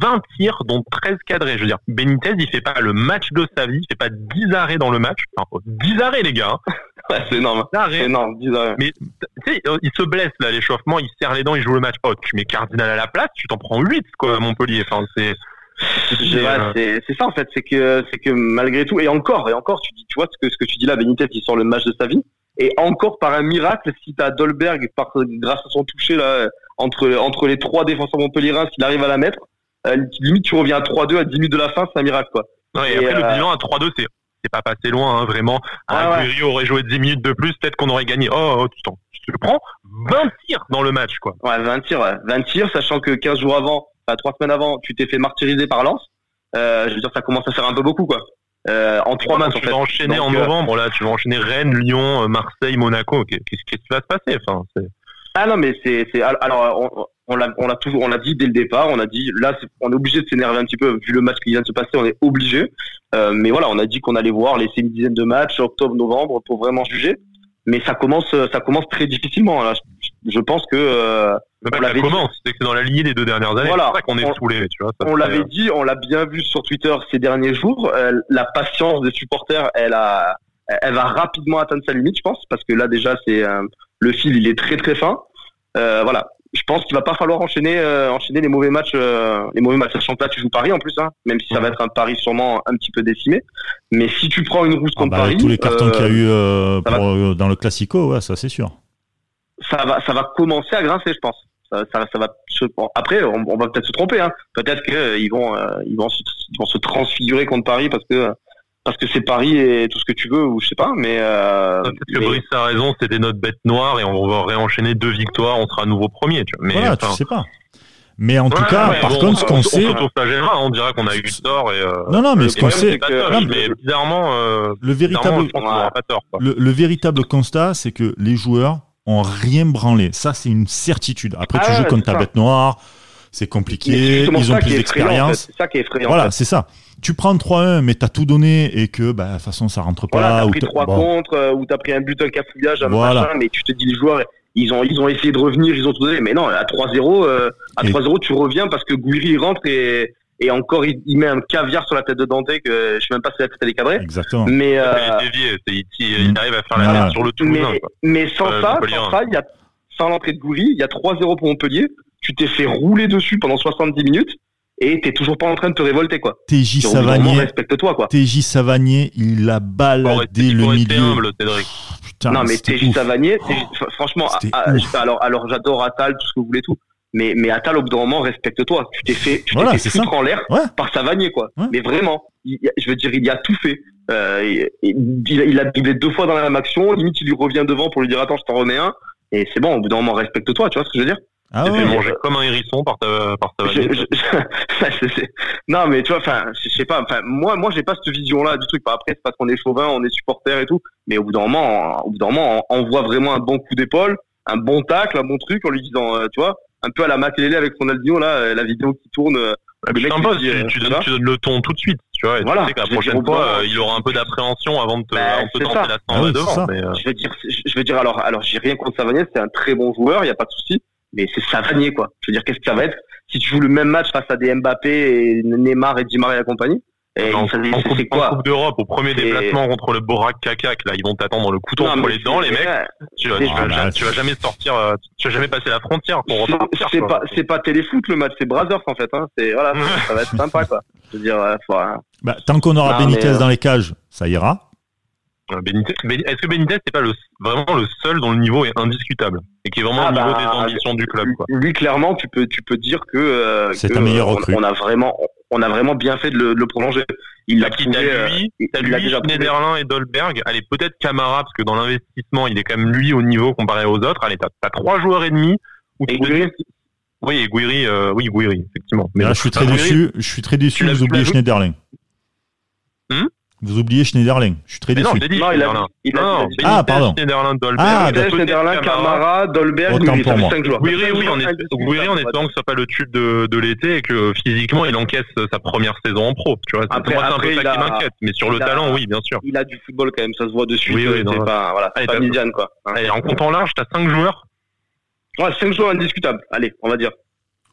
20 tirs, dont 13 cadrés. Je veux dire, Benitez, il fait pas le match de sa vie, il fait pas 10 arrêts dans le match. Enfin, 10 arrêts, les gars. ouais, c'est énorme. C'est énorme, 10 arrêts. Mais, tu sais, il se blesse, là, l'échauffement, il serre les dents, il joue le match. Oh, tu mets Cardinal à la place, tu t'en prends 8, quoi, Montpellier. Enfin, c'est, c'est ça en fait, c'est que c'est que malgré tout et encore et encore tu dis tu vois ce que ce que tu dis là Benitez qui sort le match de sa vie et encore par un miracle si t'as Dolberg par grâce à son toucher là entre entre les trois défenseurs montpelliérains s'il arrive à la mettre euh, limite tu reviens à 3-2 à 10 minutes de la fin c'est un miracle quoi. et, après le euh, bilan à 3-2 c'est c'est pas passé loin hein, vraiment. Ah, ouais. aurait joué 10 minutes de plus peut-être qu'on aurait gagné. Oh, oh tu tu le prends 20 tirs dans le match quoi. Ouais 20 tirs ouais. 20 tirs sachant que 15 jours avant trois semaines avant, tu t'es fait martyriser par Lens. Euh, je veux dire, ça commence à faire un peu beaucoup, quoi. Euh, en trois matchs. Tu vas enchaîner en euh, novembre, là. Tu vas enchaîner Rennes, Lyon, Marseille, Monaco. Qu'est-ce qui va se passer enfin, Ah non, mais c'est, alors on, on l'a, on l'a toujours, on l'a dit dès le départ. On a dit là, on est obligé de s'énerver un petit peu vu le match qui vient de se passer. On est obligé. Euh, mais voilà, on a dit qu'on allait voir laisser une dizaine de matchs octobre, novembre pour vraiment juger. Mais ça commence, ça commence très difficilement. Là. Je pense que ça commence, c'est que c'est dans la lignée des deux dernières années. Voilà. C'est qu'on est saoulé, tu vois. On l'avait dit, on l'a bien vu sur Twitter ces derniers jours. Euh, la patience des supporters, elle a, elle va rapidement atteindre sa limite, je pense, parce que là déjà, c'est euh, le fil, il est très très fin. Euh, voilà. Je pense qu'il va pas falloir enchaîner, euh, enchaîner les mauvais matchs, les mauvais matchs. Sachant que là, tu joues Paris en plus, hein, même si ça va être un Paris sûrement un petit peu décimé. Mais si tu prends une rousse ah contre bah, Paris, tous les cartons qu'il y a eu pour, dans le Classico, ouais, ça c'est sûr. Ça va, ça va commencer à grincer, je pense ça, ça, va se... après on, va peut-être se tromper hein. peut-être qu'ils euh, vont euh, ils vont se, ils vont se transfigurer contre Paris parce que parce que c'est Paris et tout ce que tu veux ou je sais pas mais euh, peut-être que Brice a raison c'était notre bête noire et on va réenchaîner deux victoires on sera à nouveau premier tu vois. mais voilà, tu sais pas mais en tout cas, par contre, ce qu'on sait, on, on dira qu'on a eu tort et euh, non, non, mais ce qu'on sait, mais bizarrement, euh, le véritable, le, le, véritable constat, c'est que les joueurs ont rien branlé. Ça, c'est une certitude. Après, tu ah joues contre ta bête noire, c'est compliqué, ils ont plus d'expérience. C'est ça qui est effrayant. Voilà, c'est ça. Tu prends 3-1, mais t'as tout donné et que, bah, de toute façon, ça rentre pas. Voilà, t'as pris 3 contre, euh, ou t'as pris un but, un cafouillage, un machin, mais tu te dis, les joueurs, ils ont, ils ont essayé de revenir, ils ont tout donné. Mais non, à 3-0, euh, à 3-0, tu reviens parce que Gouiri rentre et, et encore il, met un caviar sur la tête de Dante que je sais même pas si la tête elle est cadrée. Exactement. Mais euh, il, il, arrive à faire la voilà. sur le tout. Mais, mais sans euh, ça, sans ça, il y a sans l'entrée de Goury, il y a 3-0 pour Montpellier. Tu t'es fait rouler dessus pendant 70 minutes et t'es toujours pas en train de te révolter quoi. TJ Savanier, respecte-toi quoi. TJ Savanier, il a baladé le milieu. Humble, Putain, non mais TJ Savanier, franchement, alors alors j'adore Atal, tout ce que vous voulez tout mais mais Atal au bout d'un moment respecte-toi. Tu t'es fait tu t'es fait foutre en l'air par Savanier quoi. Mais vraiment je veux dire il y a tout fait. Euh, il, il, a doublé deux fois dans la même action. Limite il lui revient devant pour lui dire attends je t'en remets un. Et c'est bon au bout d'un moment respecte-toi tu vois ce que je veux dire? Ah ouais, manger comme un hérisson par ta par ta non mais tu vois enfin je sais pas enfin moi moi j'ai pas cette vision là du truc. Après c'est parce qu'on est chauvin on est supporter et tout. Mais au bout d'un moment au bout d'un moment on, voit vraiment un bon coup d'épaule un bon tacle un bon truc en lui disant euh, tu vois un peu à la Makelele avec Ronaldinho là, euh, la vidéo qui tourne. Euh, le mec tu, euh, tu, donnes, tu, donnes, le ton tout de suite, tu vois. Et voilà, tu sais que la prochaine fois, il aura un peu d'appréhension avant de te, bah, avant de tenter la ah oui, devant. Mais, Je veux dire, je veux dire alors, alors j'ai rien contre Savanier, c'est un très bon joueur, il y a pas de souci. Mais c'est Savanier quoi. Je veux dire, qu'est-ce que ça va être si tu joues le même match face à des Mbappé et Neymar et Di Maria et compagnie? Et en, coupe, c'est en quoi Coupe d'Europe, au premier déplacement contre le Borac Kakak, là, ils vont t'attendre le couteau entre les dents, les mecs. Tu vas, c'est- tu, vas, Ah, tu vas jamais sortir, euh, tu vas jamais passer la frontière pour C'est- repartir. C'est quoi. pas, c'est pas téléfoot le match, c'est Brothers en fait. Hein. C'est voilà, ça va être sympa quoi. Je veux dire, euh, faut, hein. Bah, tant qu'on aura Non, Benitez euh, dans les cages, ça ira. Benitez- Ben- Est-ce que Benitez c'est pas le, vraiment le seul dont le niveau est indiscutable et qui est vraiment Ah au niveau bah, des ambitions du club quoi? lui clairement, tu peux, tu peux dire que euh, C'est un meilleur recrue. On, a vraiment, on a vraiment bien fait de le, de le prolonger. Il l'a T'as qui prouvé. t'as euh, lui, lui, déjà et Dolberg. Allez, peut-être Camara, parce que dans l'investissement, il est quand même lui au niveau comparé aux autres. Allez, t'as as trois joueurs et demi. Où Et Oui, et Guiri, euh, oui, Guiri, effectivement. Mais là, bon, je suis très déçu. Je suis très déçu. Vous oubliez Schneiderlin. Hmm? Vous oubliez Schneiderlin. Je suis très Mais déçu. non, je l'ai dit, Non, il a il a dit- Non, il a dit- Benitez, Ah, pardon. Schneiderlin, Dolberg. Ah, Benitez, peut-être Schneiderlin, Camara, Dolberg, Autant pour ça fait moi. cinq joueurs. Guiri, Cinq oui, en, espérant que ce soit pas le tube de, de l'été et que physiquement il encaisse sa première saison en pro. Tu vois, c'est Après- moi, c'est un après, peu ça qui m'inquiète. Mais sur le talent, oui, bien sûr. Il a du football quand même, ça se voit de suite. Oui, oui, euh, non, c'est pas, voilà, c'est Allez, pas Midian quoi. Allez, en comptant large, t'as cinq joueurs. Ouais, 5 joueurs indiscutables. Allez, on va dire.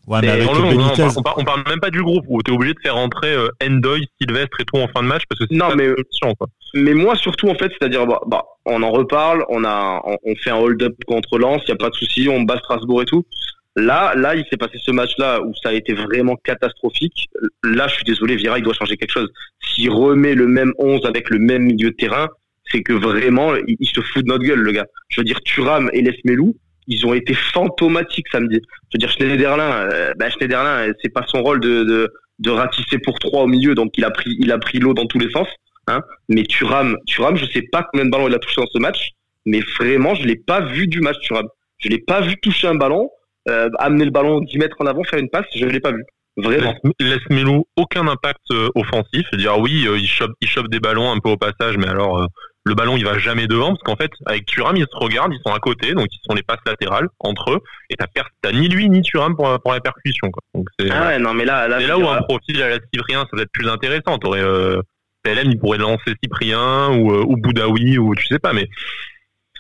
Ouais, mais Et avec Dans le- on, Benitez. parle, on, parle, on parle même pas du groupe où t'es obligé de faire rentrer euh, Endoy, Sylvestre et tout en fin de match parce que c'est Non, mais- une solution, quoi. Mais moi surtout en fait, c'est-à-dire bah, bah, on en reparle, on a on, on fait un hold-up contre Lens, il y a pas de souci, on bat Strasbourg et tout. Là, là, il s'est passé ce match-là où ça a été vraiment catastrophique. Là, je suis désolé, Vira, il doit changer quelque chose. S'il remet le même 11 avec le même milieu de terrain, c'est que vraiment, il, il se fout de notre gueule, le gars. Je veux dire, Thuram et Lesmelou, ils ont été fantomatiques samedi. Je veux dire, Schneiderlin, euh, bah, Schneiderlin, c'est pas son rôle de, de, ratisser pour trois au milieu, donc il a pris, il a pris l'eau dans tous les sens. Hein. Mais Thuram, Thuram, je sais pas combien de ballons il a touché dans ce match, mais vraiment, je l'ai pas vu du match, Thuram. Je l'ai pas vu toucher un ballon, euh, amener le ballon 10 mètres en avant, faire une passe, je l'ai pas vu. Vraiment. Laisse Melou aucun impact euh, offensif. Dire oui, euh, il chope, il chope des ballons un peu au passage, mais alors le ballon il va jamais devant parce qu'en fait avec Thuram ils se regardent, ils sont à côté, donc ils sont les passes latérales entre eux et t'as per- t'as ni lui ni Thuram pour, pour la percussion. Quoi. Donc c'est Ah ouais, non, mais là, là, c'est là où un profil à la Cyprien ça va être plus intéressant. T'aurais euh, PLM il pourrait lancer Cyprien ou, euh, ou Boudaoui ou tu sais pas, mais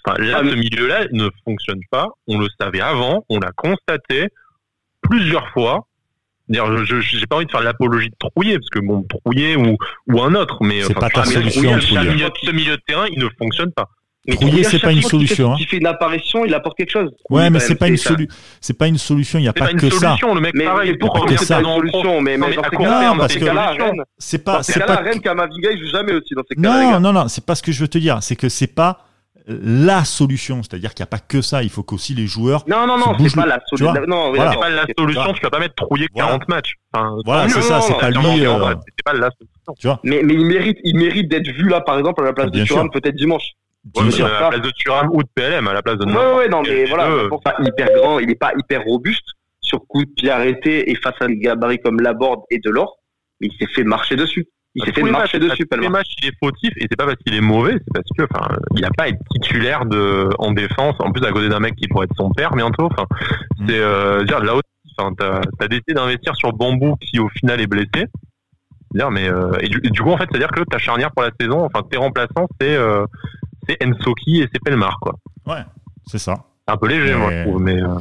enfin, là Ah, mais- ce milieu-là ne fonctionne pas. On le savait avant, on l'a constaté plusieurs fois. Dire, je j'ai pas envie de faire l'apologie de Trouillet parce que bon Trouillet ou ou un autre, mais C'est enfin, pas ta solution, Trouillet, ce milieu, de terrain, il ne fonctionne pas. mais Trouillet, c'est pas une solution, hein. qu'il fait une apparition, il apporte quelque chose. Ouais, mais quand c'est pas une ça. solu- c'est pas une solution. Il n'y a pas que ça. solution, le mec. Mais, pareil, pas c'est que pas ça. une solution? Mais, Non, mais dans ces cas-là, parce que- solution, C'est pas, ces c'est pas. Rennes, il joue jamais aussi dans ces cas-là. Non, non, non, c'est pas ce que je veux te dire. C'est que c'est pas la solution. C'est-à-dire qu'il n'y a pas que ça. Il faut qu'aussi les joueurs. Non, non, non, c'est pas le- la. Non, Voilà. C'est pas la solution, tu vas pas mettre Trouillet Voilà. 40 matchs. Enfin, Voilà, c'est ça, c'est pas lui, euh, C'est pas la solution. Tu vois. Mais, mais il mérite, il mérite d'être vu là, par exemple, à la place de Thuram, peut-être dimanche. Ouais, mais à la place de Thuram ou de PLM, à la place de Ouais, ouais, non, mais voilà, c'est pour ça, hyper grand, il est pas hyper robuste sur coup de pied arrêté et face à un gabarit comme Laborde et Delors, mais il s'est fait marcher dessus. Il s'est fait marcher matchs- dessus, Pellemar. matchs, il est fautif et c'est pas parce qu'il est mauvais, c'est parce que, enfin, il a pas à être titulaire de, en défense. En plus, à côté d'un mec qui pourrait être son père bientôt. Enfin, c'est, euh, dire là aussi, enfin, t'as, t'as décidé d'investir sur Bambou qui au final est blessé. Dire, mais euh, et, du, et du coup, en fait, c'est à dire que ta charnière pour la saison, enfin, tes remplaçants, c'est, euh, c'est Ensoki et c'est Pelmar, quoi. Ouais, c'est ça. C'est un peu léger, Mais- moi, je trouve, mais. euh,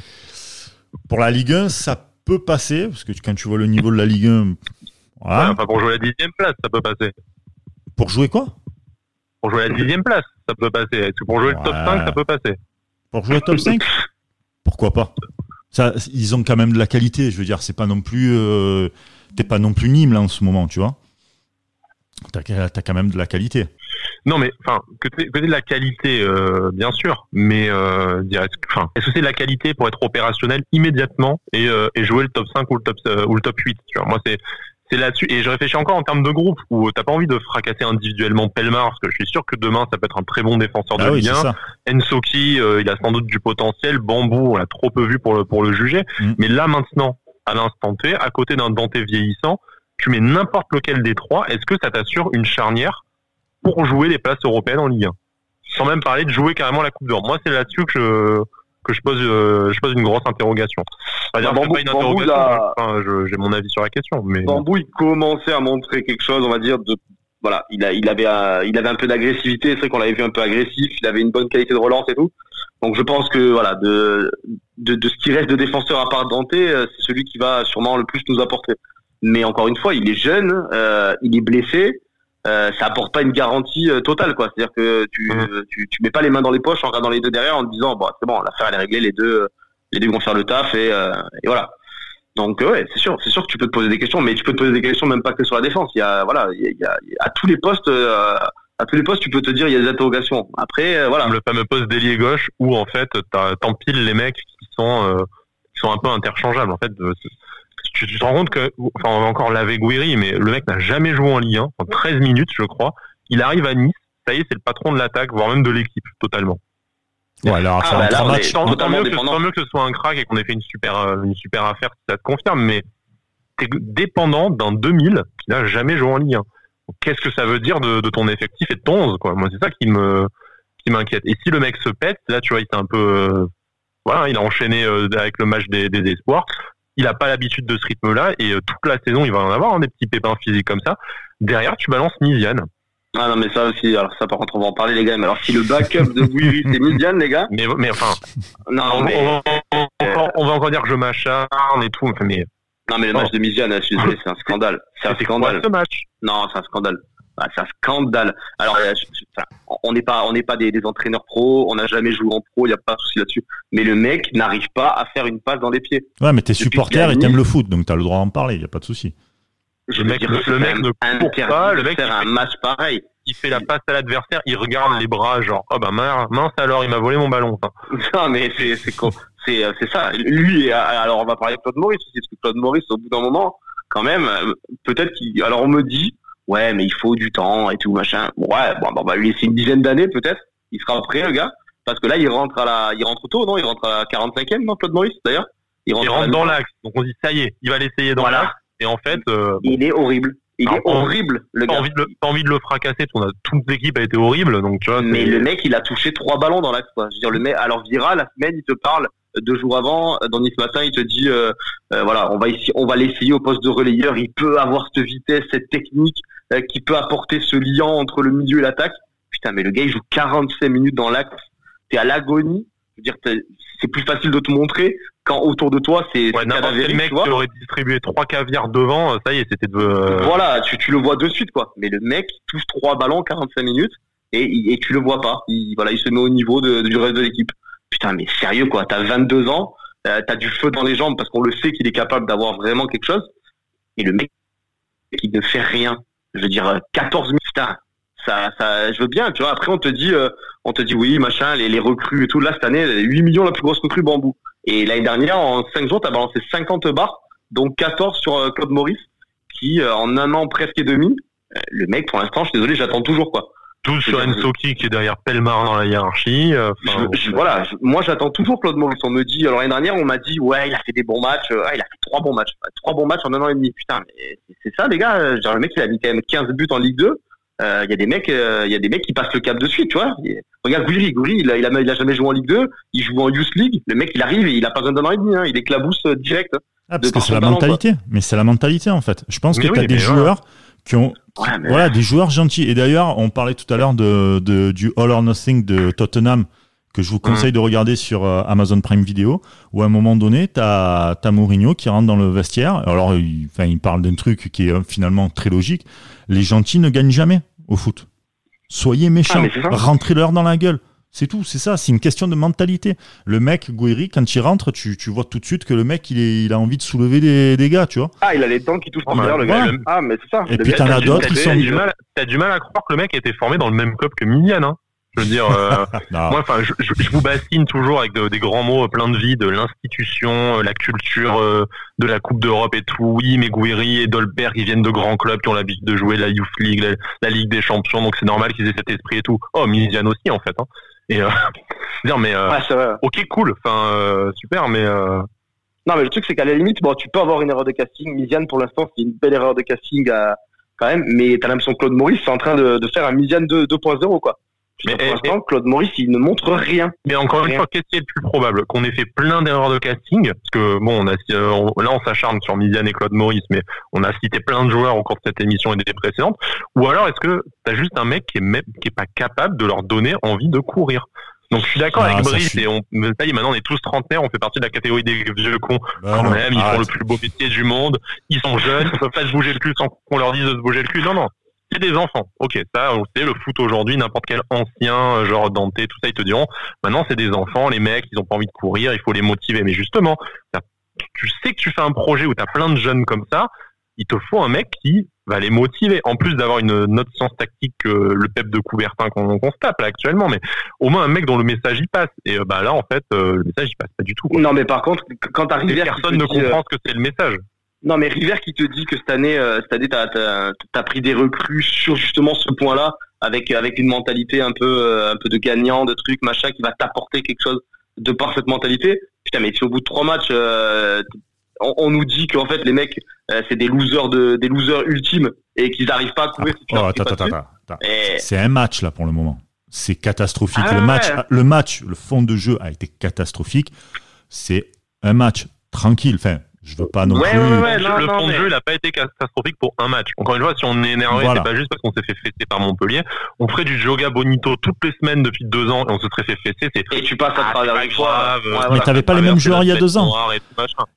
Pour la Ligue 1, ça peut passer parce que quand tu vois le niveau de la Ligue 1, voilà. ouais, enfin, pour jouer à la dixième place, ça peut passer. Pour jouer quoi? Pour jouer à la dixième place, ça peut passer. Est-ce que pour jouer le top Ouais. 5, ça peut passer? Pour jouer top 5 Pourquoi pas? Ça, Ils ont quand même de la qualité. Je veux dire, c'est pas non plus. euh, T'es pas non plus Nîmes là en ce moment, tu vois. T'as as quand même de la qualité. Non, mais enfin, que tu aies de la qualité, euh, bien sûr, mais euh, est-ce que, enfin, est-ce que c'est de la qualité pour être opérationnel immédiatement et, euh, et jouer le top 5 ou le top ou le top 8 tu vois? Moi, c'est c'est là-dessus et je réfléchis encore en termes de groupe où t'as pas envie de fracasser individuellement Pelmar parce que je suis sûr que demain ça peut être un très bon défenseur de Ah oui, Ligue c'est 1. ça. Ensoki, euh, il a sans doute du potentiel. Bambou, on l'a trop peu vu pour le pour le juger. Mm. Mais là maintenant, à l'instant T, à côté d'un Dante vieillissant, tu mets n'importe lequel des trois. Est-ce que ça t'assure une charnière pour jouer les places européennes en Ligue 1 Sans même parler de jouer carrément la Coupe d'Or. Moi, c'est là-dessus que je que je pose euh, je pose une grosse interrogation. C'est Bambou- pas une interrogation. là- hein. Enfin, je- j'ai mon avis sur la question, mais Bambou, il commençait à montrer quelque chose, on va dire, de, voilà, il a, il avait, un- il avait un peu d'agressivité, c'est vrai qu'on l'avait vu un peu agressif, il avait une bonne qualité de relance et tout. Donc je pense que, voilà, de, de, de ce qui reste de défenseur à part Dante, euh, c'est celui qui va sûrement le plus nous apporter. Mais encore une fois, il est jeune, euh, il est blessé. Euh, ça apporte pas une garantie euh, totale, quoi. C'est-à-dire que tu, Mhm. tu, tu mets pas les mains dans les poches en regardant les deux derrière en te disant, bon, c'est bon, l'affaire elle est réglée, les deux, les deux vont faire le taf et, euh, et voilà. Donc euh, ouais, c'est sûr, c'est sûr que tu peux te poser des questions, mais tu peux te poser des questions même pas que sur la défense. Il y a, voilà, il y a, il y a- à tous les postes, euh, à tous les postes, tu peux te dire il y a des interrogations. Après, euh, voilà. Le fameux poste d'ailier gauche où en fait t'as- t'empiles les mecs qui sont euh, qui sont un peu interchangeables en fait. Tu, tu te rends compte que enfin on va encore laver Guiri mais le mec n'a jamais joué en Ligue 1 en 13 minutes je crois. Il arrive à Nice, ça y est c'est le patron de l'attaque voire même de l'équipe totalement. Ouais, alors, Ah, bah là, on est-. Tant- totalement mieux, que, dépendant. tant mieux que ce soit un crack et qu'on ait fait une super euh, une super affaire si ça te confirme mais t'es dépendant d'un 2000 qui n'a jamais joué en Ligue 1. Donc, Qu'est-ce que ça veut dire de, de ton effectif et de ton 11 quoi? Moi c'est ça qui me qui m'inquiète. Et si le mec se pète, là tu vois il s'est un peu euh, voilà, il a enchaîné euh, avec le match des, des espoirs. Il a pas l'habitude de ce rythme-là et euh, toute la saison il va en avoir hein, des petits pépins physiques comme ça. Derrière tu balances Miziane. Ah non, mais ça aussi, alors ça par contre, on va en parler, les gars. Mais alors, si le backup de Guiri, c'est Midian, les gars. Mais mais enfin Non, on, mais, on va, encore, on va encore dire que je m'acharne et tout. Mais non, mais le match de Midian, c'est un scandale. C'est un scandale. ce match? Non, c'est un scandale. Ah, c'est un scandale. Alors, euh, je- je- enfin, on n'est pas, on n'est pas des, des entraîneurs pro, on n'a jamais joué en pro, il n'y a pas de souci là-dessus. Mais le mec n'arrive pas à faire une passe dans les pieds. Ouais, mais t'es supporter et t'aimes le foot, donc t'as le droit d'en parler, y a pas de souci. Je Le mec- dire, le- mec ne court pas, le mec, faire il un match pareil. Il fait la passe à l'adversaire, il regarde les bras, genre oh bah mince, mince alors il m'a volé mon ballon. ça. Non, mais c'est c'est con- c'est euh, c'est ça. Lui, et, euh, alors on va parler de Claude Maurice aussi, parce que Claude Maurice, au bout d'un moment, quand même, peut-être qu'il. Alors on me dit, ouais, mais il faut du temps et tout machin. Ouais, bon, bah, on va lui laisser une dizaine d'années peut-être. Il sera prêt, le gars, parce que là, il rentre à la, il rentre tôt, non? Il rentre à la 45e, non, Claude Maurice d'ailleurs? Il rentre dans l'axe, donc on dit ça y est, il va l'essayer dans Voilà. l'axe. Et en fait, euh, Il est horrible. Il est horrible, le gars. envie, t'as envie de le fracasser. Toute l'équipe a été horrible, donc tu vois. Mais le mec, il a touché trois ballons dans l'axe, quoi. Je veux dire, le mec, alors Vira, la semaine, il te parle euh, deux jours avant, euh, dans Nice Matin, il te dit, euh, euh, voilà, on va ici, on va l'essayer au poste de relayeur. Il peut avoir cette vitesse, cette technique, qui peut apporter ce lien entre le milieu et l'attaque. Putain, mais le gars, il joue 45 minutes dans l'axe. T'es à l'agonie. Je veux dire, c'est plus facile de te montrer quand autour de toi, c'est Ouais, n'importe quel mec qui aurait distribué trois caviars devant, euh, ça y est, c'était de. euh, Voilà, tu, tu le vois de suite, quoi. Mais le mec il touche trois ballons 45 minutes et, et tu le vois pas. Il, voilà, il se met au niveau de, du reste de l'équipe. Putain, mais sérieux, quoi. T'as 22 ans, euh, t'as du feu dans les jambes parce qu'on le sait qu'il est capable d'avoir vraiment quelque chose. Et le mec, il ne fait rien. Je veux dire, euh, 14 minutes, putain. Ça, ça, je veux bien, tu vois. Après, on te dit, euh, on te dit, oui, machin, les, les recrues et tout. Là, cette année, 8 millions, la plus grosse recrue bambou. Et l'année dernière, en 5 jours, t'as balancé 50 bars, donc 14 sur euh, Claude Maurice qui, euh, en un an presque et demi, euh, le mec, pour l'instant, je suis désolé, j'attends toujours quoi. Tout sur C'est-à-dire que- Ensoki qui est derrière Pelmar dans la hiérarchie. euh, enfin, Je- je- voilà, je- moi j'attends toujours Claude Maurice. On me dit, alors l'année dernière, on m'a dit, ouais, il a fait des bons matchs, euh, ah, il a fait trois bons matchs, trois bons matchs en un an et demi. Putain, mais c'est- ça, les gars. euh, Genre le mec, il a mis quand même 15 buts en Ligue 2. Euh, Il y a des mecs, euh, il y a des mecs qui passent le cap de suite, tu vois. Regarde Gouiri, Gouiri, il a, il a, il a jamais joué en Ligue 2. Il joue en Youth League. Le mec, il arrive et il a pas besoin d'un an et demi. Hein, il éclabousse euh, direct. Ah, parce que c'est la talent, mentalité. Mais c'est la mentalité, en fait. Je pense Mais que oui, t'as des mais voilà. Joueurs qui ont, Ouais, mais- voilà, des joueurs gentils. Et d'ailleurs, on parlait tout à l'heure de, de, du All or Nothing de Tottenham, que je vous conseille de regarder sur euh, Amazon Prime Video, où à un moment donné, t'as as Mourinho qui rentre dans le vestiaire. Alors, il, parle d'un truc qui est euh, finalement très logique. Les gentils ne gagnent jamais au foot. Soyez méchants, Ah, ça. rentrez-leur dans la gueule. C'est tout, c'est ça, c'est une question de mentalité. Le mec, Guiri, quand il rentre, tu, tu vois tout de suite que le mec, il, est, il a envie de soulever des, des gars, tu vois. Ah, il a les dents qui touchent Oh, derrière, le gars. ouais. Ah, mais c'est ça. Et Le puis t'en as du- d'autres qui sont T'as du mal, t'as du mal à croire que le mec a été formé dans le même club que Minian, hein. Je veux dire, euh, moi, enfin, je, je- je vous bassine toujours avec de- des grands mots pleins de vie, de l'institution, euh, la culture euh, de la Coupe d'Europe et tout. Oui, mais Guiri et Dolberg, ils viennent de grands clubs qui ont l'habitude de jouer la Youth League, la, la Ligue des Champions, donc c'est normal qu'ils aient cet esprit et tout. Oh, Minian aussi, en fait. Hein. Et euh, dire, mais euh, Ouais, ok, cool, enfin, euh, super, mais euh, Non, mais le truc, c'est qu'à la limite, bon, tu peux avoir une erreur de casting. Misiane, pour l'instant, c'est une belle erreur de casting à- quand même, mais t'as l'impression que Claude Maurice, c'est en train de, de faire un Misiane 2 2.0, quoi. Mais, pour et- l'instant, Claude Maurice, il ne montre rien. Mais encore une fois, qu'est-ce qui est le plus probable? Qu'on ait fait plein d'erreurs de casting? Parce que, bon, on a, euh, on- là, on s'acharne sur Midiane et Claude Maurice, mais on a cité plein de joueurs au cours de cette émission et des précédentes. Ou alors, est-ce que t'as juste un mec qui est, même, qui est pas capable de leur donner envie de courir? Donc je suis d'accord Ah, avec Brice et on, ça y est, maintenant on est tous trentenaires, on fait partie de la catégorie des vieux cons. Bah quand non, même, ils font le plus beau métier du monde, ils sont jeunes, ils peuvent pas se bouger le cul sans qu'on leur dise de se bouger le cul. Non, non. C'est des enfants. Ok, ça, on sait, le foot aujourd'hui, n'importe quel ancien, euh, genre Dante, tout ça, ils te diront, maintenant c'est des enfants, les mecs, ils ont pas envie de courir, il faut les motiver. Mais justement, tu sais que tu fais un projet où tu as plein de jeunes comme ça, il te faut un mec qui va les motiver. En plus d'avoir une autre sens tactique que le pep de Coubertin qu'on se tape là actuellement, mais au moins un mec dont le message y passe. Et euh, bah là, en fait, euh, le message il passe pas du tout. quoi. Non, mais par contre, quand qui personne ne comprend ce que c'est le message. Non, mais River qui te dit que cette année, euh, cette année, t'as t'as pris des recrues sur justement ce point-là, avec avec une mentalité un peu euh, un peu de gagnant, de trucs machin, qui va t'apporter quelque chose de par cette mentalité. Putain, mais si au bout de trois matchs, euh, on, on nous dit qu'en fait les mecs euh, c'est des losers de des losers ultimes et qu'ils n'arrivent pas à courir. si tu Oh. Et- C'est un match là pour le moment. C'est catastrophique. Ah le, ouais. match, le match, le fond de jeu a été catastrophique. C'est un match tranquille. Enfin, je veux pas non Ouais, plus. ouais, ouais, non, le non, fond de jeu, il n'a pas été catastrophique pour un match. Encore une fois, si on est énervé, Voilà. c'est pas juste parce qu'on s'est fait fesser par Montpellier. On ferait du yoga bonito toutes les semaines depuis deux ans et on se serait fait fesser. C'est Et tu passes à Ah, travers une fois. Mais voilà. t'avais pas les mêmes joueurs il y a deux ans.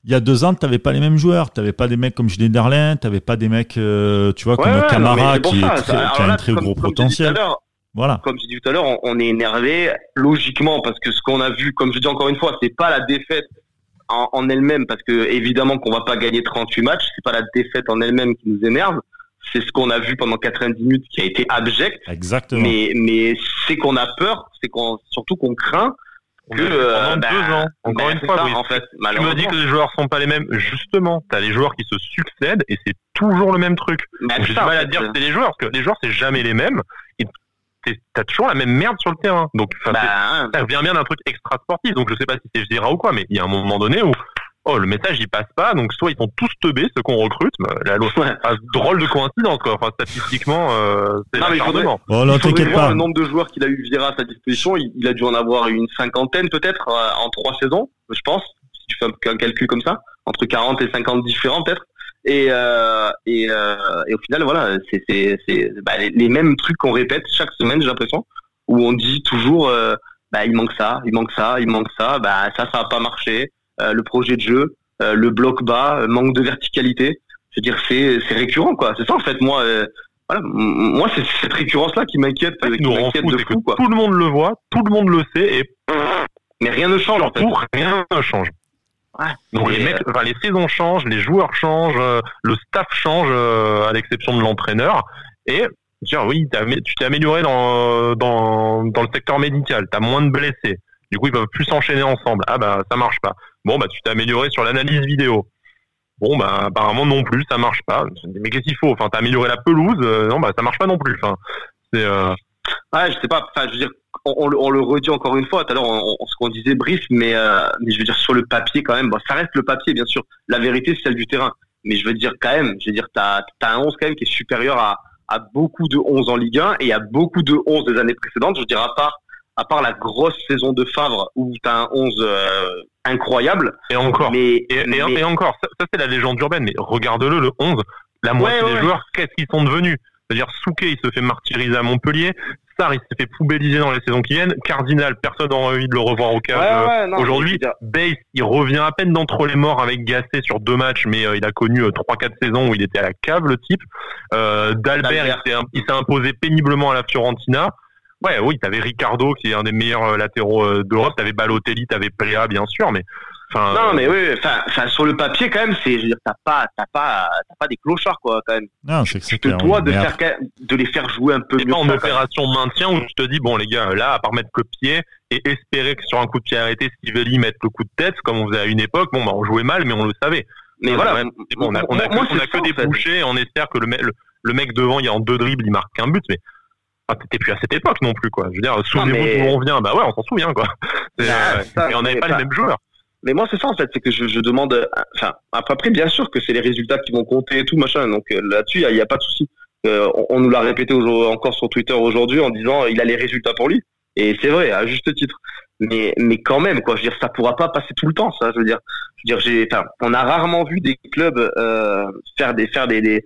Il y a deux ans, t'avais pas les mêmes joueurs. T'avais pas des mecs comme Schneiderlin, t'avais pas des mecs, euh, tu vois, Ouais, comme Camara qui, ça, est ça- très- qui alors a là, un très gros comme j'ai dit tout à potentiel. l'heure, Voilà. comme je dis tout à l'heure, on, on est énervé logiquement parce que ce qu'on a vu, comme je dis encore une fois, c'est pas la défaite en, en elle-même parce que évidemment qu'on va pas gagner 38 matchs, c'est pas la défaite en elle-même qui nous énerve, c'est ce qu'on a vu pendant 90 minutes qui a été abject, Exactement. mais mais c'est qu'on a peur, c'est qu'on surtout qu'on craint que euh, pendant bah, deux ans. Encore bah, une fois, ça, oui. en fait, Tu me dis que les joueurs sont pas les mêmes. Justement, t'as les joueurs qui se succèdent et c'est toujours le même truc. Bah, J'ai du mal à dire que c'est les joueurs, parce que les joueurs, c'est jamais les mêmes. Et t'as toujours la même merde sur le terrain. Donc, Bah, hein. ça revient bien d'un truc extra sportif. Donc, je sais pas si c'est Vira ou quoi, mais il y a un moment donné où, oh, le message, il passe pas. Donc, soit ils sont tous teubés, ceux qu'on recrute. bah, La loi, Ouais. drôle de coïncidence, quoi. Enfin, statistiquement, euh, c'est Non, mais faudrait-. Oh non, t'inquiète pas. le nombre de joueurs qu'il a eu Vira à sa disposition. Il, il a dû en avoir une cinquantaine peut-être euh, en trois saisons, je pense. Si tu fais un, un calcul comme ça, entre 40 et 50 différents peut-être. Et, euh, et, euh, et au final, voilà, c'est c'est- c'est, bah, les, les mêmes trucs qu'on répète chaque semaine, j'ai l'impression, où on dit toujours, euh, bah, il manque ça, il manque ça, il manque ça, bah, ça, ça va pas marché. Le projet de jeu, le bloc bas, manque de verticalité. Je veux dire, c'est c'est récurrent, quoi. C'est ça, en fait, moi. voilà, moi, c'est cette récurrence-là qui m'inquiète, qui de fou, quoi. tout le monde le voit, tout le monde le sait, et Mais rien ne change, en fait. rien ne change. Donc les mecs, enfin, les saisons changent, les joueurs changent, euh, le staff change, euh, à l'exception de l'entraîneur. Et dire oui, tu t'es amélioré dans, dans, dans le secteur médical, t'as moins de blessés. Du coup, ils peuvent plus s'enchaîner ensemble. Ah bah ça marche pas. Bon bah tu t'es amélioré sur l'analyse vidéo. Bon bah apparemment non plus, ça marche pas. Mais qu'est-ce qu'il faut? Enfin, t'as amélioré la pelouse, euh, non bah ça marche pas non plus. Enfin, c'est Ouais, je sais pas. Enfin, je veux dire, on, on le- on le redit encore une fois. Tout à l'heure, on, on- ce qu'on disait brief, mais, euh, mais je veux dire sur le papier quand même. Bon, ça reste le papier, bien sûr. La vérité, c'est celle du terrain. Mais je veux dire quand même, je veux dire, t'as as un 11 quand même qui est supérieur à, à beaucoup de 11 en Ligue 1 et à beaucoup de 11 des années précédentes. Je veux dire, à part à part la grosse saison de Favre où t'as un 11 euh, incroyable. et encore. Mais, Et, et- mais- et encore, ça, ça, c'est la légende urbaine, mais regarde-le, le 11, la moitié ouais, des ouais. joueurs, qu'est-ce qu'ils sont devenus? C'est-à-dire Souquet, il se fait martyriser à Montpellier, Sarr, il s'est fait poubelliser dans les saisons qui viennent, Cardinal, personne n'a envie de le revoir au cage Ouais, euh, ouais, je aujourd'hui. Bass, il revient à peine d'entre les morts avec Gasset sur deux matchs, mais euh, il a connu euh, trois, quatre saisons où il était à la cave, le type. Euh, D'Albert, il s'est- imposé péniblement à la Fiorentina. Ouais, oui, t'avais Ricardo, qui est un des meilleurs euh, latéraux euh, d'Europe, t'avais Balotelli, t'avais Plea, bien sûr, mais... Enfin, Non, euh, mais oui, enfin, enfin, sur le papier quand même, c'est, je veux dire, t'as pas, t'as pas, t'as pas des clochards quoi, quand même. Non, c'est que Tu te dois de faire, de les faire jouer un peu C'est mieux. pas en opération maintien où je te dis bon les gars là à part mettre le pied et espérer que sur un coup de pied arrêté Stivelli mette le coup de tête comme on faisait à une époque bon bah on jouait mal mais on le savait. Mais voilà, bon, on a, on a moi, moi, que, on a c'est que ça, des bouchées et on espère que le, mec- le, le mec devant il y a en deux dribbles il marque un but mais ah, t'étais plus à cette époque non plus quoi. Je veux dire souvenez-vous mais- d'où on vient. Bah ouais on s'en souvient quoi. Ah, euh, ça, et on n'avait pas- les mêmes joueurs Mais moi, c'est ça, en fait, c'est que je, je demande, enfin, après, bien sûr que c'est les résultats qui vont compter et tout, machin. Donc, euh, là-dessus, il n'y a, pas de souci. Euh, on, nous l'a répété encore sur Twitter aujourd'hui en disant, il a les résultats pour lui. Et c'est vrai, à juste titre. Mais, mais quand même, quoi, je veux dire, ça pourra pas passer tout le temps, ça. Je veux dire, je veux dire, j'ai, enfin, on a rarement vu des clubs euh, faire des, faire des, des,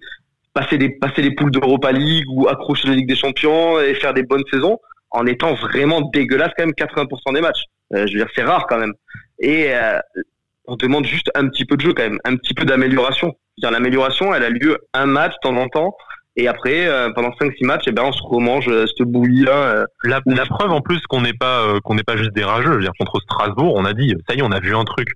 passer des, passer les poules d'Europa League ou accrocher la Ligue des Champions et faire des bonnes saisons en étant vraiment dégueulasse quand même 80% des matchs. je veux dire, c'est rare quand même. Et on demande juste un petit peu de jeu quand même, un petit peu d'amélioration. L'amélioration, elle a lieu un match de temps en temps. Et après, euh, pendant 5-6 matchs, eh ben, on se remange euh, cette bouillie-là. Euh. La, la, preuve en plus qu'on n'est pas qu'on n'est pas juste des rageux. Je veux dire, contre Strasbourg, on a dit, ça y est, on a vu un truc.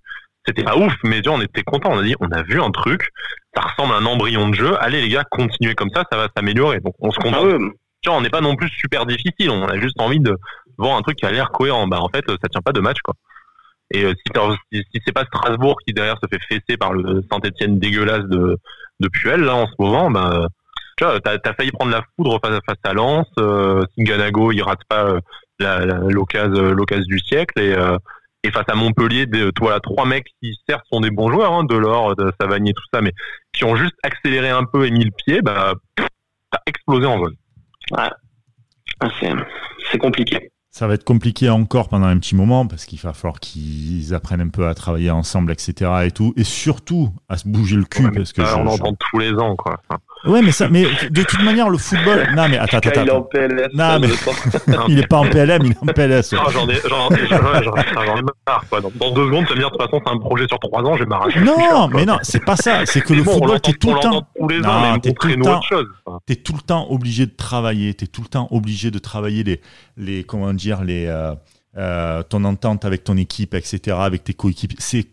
C'était pas ouf, mais on était content. On a dit, on a vu un truc. Ça ressemble à un embryon de jeu. Allez les gars, continuez comme ça, ça va s'améliorer. Donc on se ah contente. vois, on n'est pas non plus super difficile. On a juste envie de voir un truc qui a l'air cohérent. Bah en fait, ça tient pas de match quoi. Et si, si, c'est pas Strasbourg qui derrière se fait fesser par le Saint-Etienne dégueulasse de, de Puel là en ce moment, bah tu vois, t'as as failli prendre la foudre face, face à Lens. Euh, Singanago, il rate pas euh, l'occasion l'occasion du siècle et euh, et face à Montpellier, de, toi, trois mecs qui certes sont des bons joueurs, hein, Delors, de Savanier, tout ça, mais qui ont juste accéléré un peu et mis le pied, bah, t'as explosé en vol. Ouais. Ah, c'est compliqué. Ça va être compliqué encore pendant un petit moment parce qu'il va falloir qu'ils apprennent un peu à travailler ensemble, etc. et tout, et surtout à se bouger le cul parce que on entend tous les ans, quoi. Ouais, mais ça, mais de toute manière, le football. Non, mais attends, attends. Il est en PLS. Non, mais il est pas en PLM, il est en PLS. Ah, j'en ai, j'en ai, marre, quoi. Dans, deux secondes, tu vas me dire, de toute façon, c'est un projet sur trois ans, j'ai m'arracher. Non, mais non, c'est pas ça. C'est que le football, t'es tout le temps. Tous les ans, t'es tout le temps. T'es tout le temps obligé de travailler. T'es tout le temps obligé de travailler les, les, comment dire, les, euh, euh, ton entente avec ton équipe, etc., avec tes coéquipiers. C'est